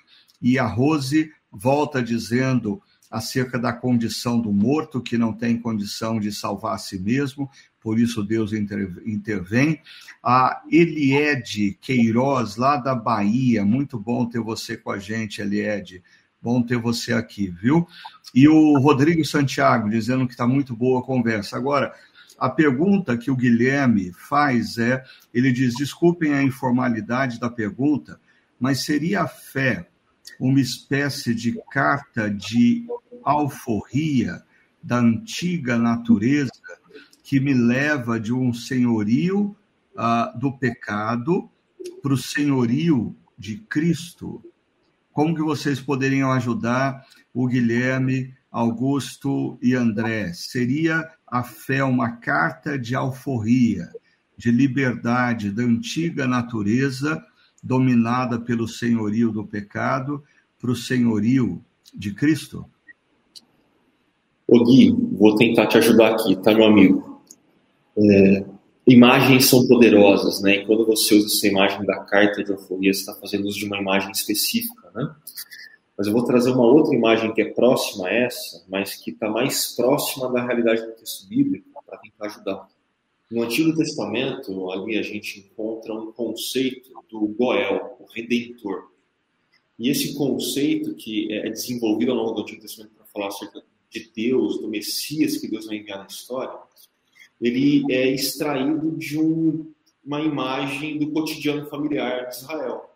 E a Rose volta dizendo acerca da condição do morto, que não tem condição de salvar a si mesmo, por isso Deus intervém. A Eliede Queiroz, lá da Bahia, muito bom ter você com a gente, Eliede. Bom ter você aqui, viu? E o Rodrigo Santiago dizendo que está muito boa a conversa. Agora, a pergunta que o Guilherme faz é: ele diz, desculpem a informalidade da pergunta, mas seria a fé uma espécie de carta de alforria da antiga natureza que me leva de um senhorio uh, do pecado para o senhorio de Cristo. Como que vocês poderiam ajudar o Guilherme, Augusto e André? Seria a fé uma carta de alforria, de liberdade da antiga natureza dominada pelo senhorio do pecado para o senhorio de Cristo? Ô Gui, vou tentar te ajudar aqui, tá, meu amigo? É, imagens são poderosas, né? E quando você usa essa imagem da carta de alforria, você está fazendo uso de uma imagem específica, né? Mas eu vou trazer uma outra imagem que é próxima a essa, mas que está mais próxima da realidade do texto bíblico para tentar ajudar. No Antigo Testamento, ali a gente encontra um conceito do Goel, o Redentor. E esse conceito que é desenvolvido ao longo do Antigo Testamento para falar acerca de Deus, do Messias que Deus vai enviar na história, ele é extraído de um, uma imagem do cotidiano familiar de Israel.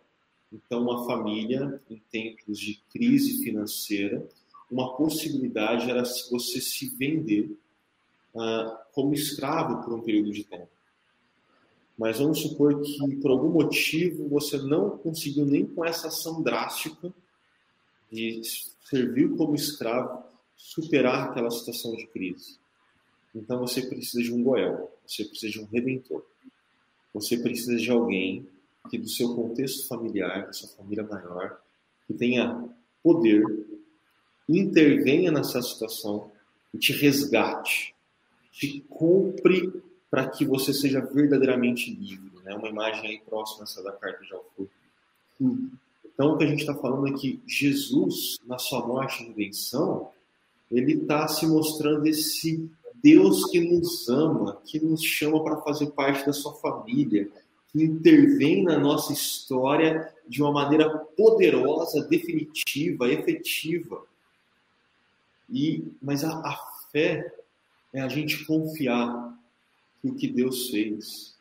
Então, uma família em tempos de crise financeira, uma possibilidade era você se vender uh, como escravo por um período de tempo. Mas vamos supor que, por algum motivo, você não conseguiu nem com essa ação drástica de servir como escravo superar aquela situação de crise. Então você precisa de um Goel, você precisa de um redentor. Você precisa de alguém que do seu contexto familiar, da sua família maior, que tenha poder, intervenha nessa situação e te resgate, te compre para que você seja verdadeiramente livre. Né? Uma imagem aí próxima essa da carta de Alfur. Então, o que a gente está falando é que Jesus, na sua morte e redenção, ele está se mostrando esse Deus que nos ama, que nos chama para fazer parte da sua família, que intervém na nossa história de uma maneira poderosa, definitiva, efetiva. E, mas a, a fé é a gente confiar que o que Deus fez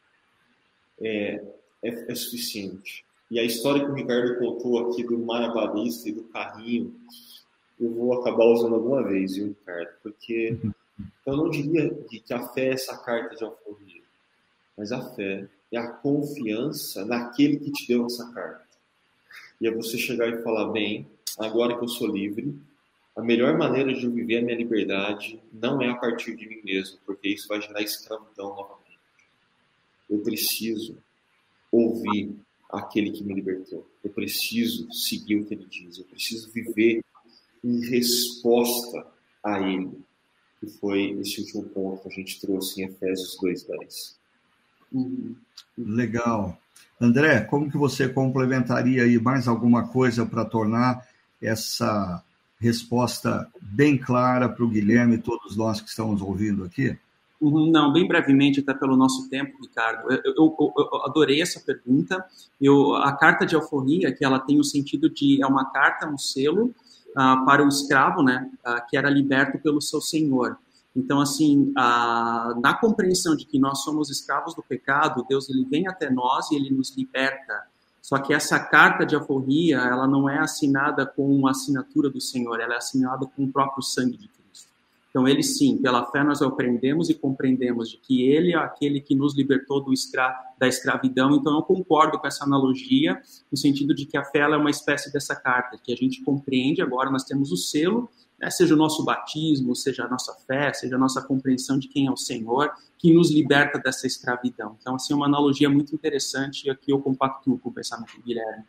é, é, é suficiente. E a história que o Ricardo contou aqui do malabarista e do carrinho, eu vou acabar usando alguma vez, viu, Ricardo? Porque eu não diria que a fé é essa carta de alforria, mas a fé é a confiança naquele que te deu essa carta. E é você chegar e falar, bem, agora que eu sou livre, a melhor maneira de eu viver a minha liberdade não é a partir de mim mesmo, porque isso vai gerar escravidão novamente. Eu preciso ouvir aquele que me libertou. Eu preciso seguir o que ele diz. Eu preciso viver em resposta a ele. Que foi esse último ponto que a gente trouxe em Efésios 2:10. Uhum. Legal. André, como que você complementaria aí mais alguma coisa para tornar essa resposta bem clara para o Guilherme e todos nós que estamos ouvindo aqui? Uhum, não, bem brevemente, até pelo nosso tempo, Ricardo. Eu, eu, eu, adorei essa pergunta. Eu, a carta de alforria, que ela tem o sentido de é uma carta, um selo uh, para o escravo, né, uh, que era liberto pelo seu senhor. Então, assim, uh, na compreensão de que nós somos escravos do pecado, Deus ele vem até nós e ele nos liberta. Só que essa carta de alforria, ela não é assinada com a assinatura do Senhor, ela é assinada com o próprio sangue de Cristo. Então, ele sim, pela fé nós aprendemos e compreendemos de que ele é aquele que nos libertou do escra da escravidão. Então, eu concordo com essa analogia, no sentido de que a fé é uma espécie dessa carta, que a gente compreende agora, nós temos o selo, né, seja o nosso batismo, seja a nossa fé, seja a nossa compreensão de quem é o Senhor, que nos liberta dessa escravidão. Então, assim, é uma analogia muito interessante e aqui eu compactuo com o pensamento do Guilherme.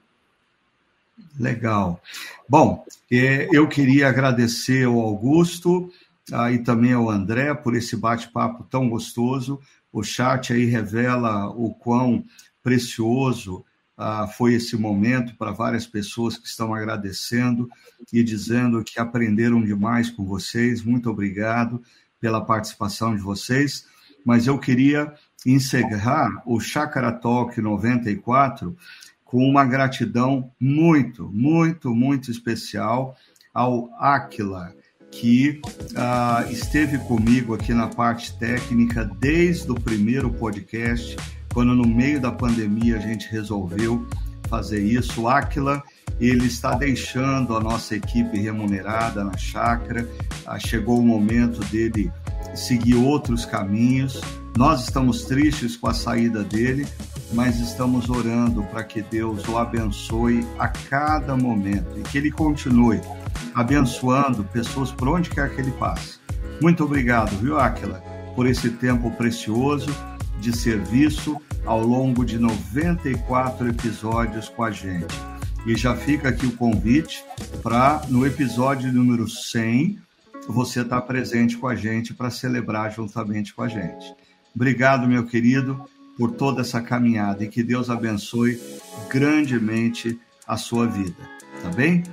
Legal. Bom, é, eu queria agradecer ao Augusto, aí também ao André por esse bate-papo tão gostoso. O chat aí revela o quão precioso ah, foi esse momento para várias pessoas que estão agradecendo e dizendo que aprenderam demais com vocês. Muito obrigado pela participação de vocês. Mas eu queria encerrar o Chakra Talk 94 com uma gratidão muito, muito, muito especial ao Aquila, que uh, esteve comigo aqui na parte técnica desde o primeiro podcast, quando no meio da pandemia a gente resolveu fazer isso. Aquila, ele está deixando a nossa equipe remunerada na chácara, uh, chegou o momento dele seguir outros caminhos. Nós estamos tristes com a saída dele, mas estamos orando para que Deus o abençoe a cada momento e que ele continue abençoando pessoas por onde quer que ele passe. Muito obrigado, viu, Aquila, por esse tempo precioso de serviço ao longo de 94 episódios com a gente. E já fica aqui o convite para, no episódio número 100, você estar tá presente com a gente para celebrar juntamente com a gente. Obrigado, meu querido, por toda essa caminhada e que Deus abençoe grandemente a sua vida. Tá bem?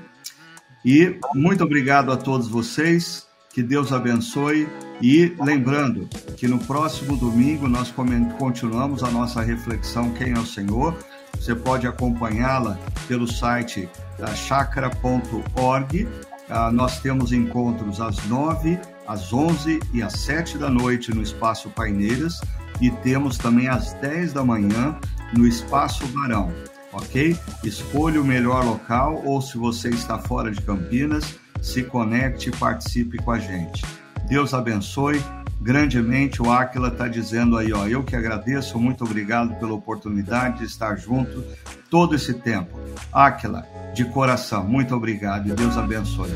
E muito obrigado a todos vocês. Que Deus abençoe. E lembrando que no próximo domingo nós continuamos a nossa reflexão Quem é o Senhor. Você pode acompanhá-la pelo site da chakra.org. Ah, nós temos encontros às 9, às 11 e às 7 da noite no Espaço Paineiras e temos também às 10 da manhã no Espaço Barão ok? Escolha o melhor local ou, se você está fora de Campinas, se conecte e participe com a gente. Deus abençoe grandemente. O Aquila está dizendo aí, ó, eu que agradeço, muito obrigado pela oportunidade de estar junto todo esse tempo. Aquila, de coração, muito obrigado e Deus abençoe.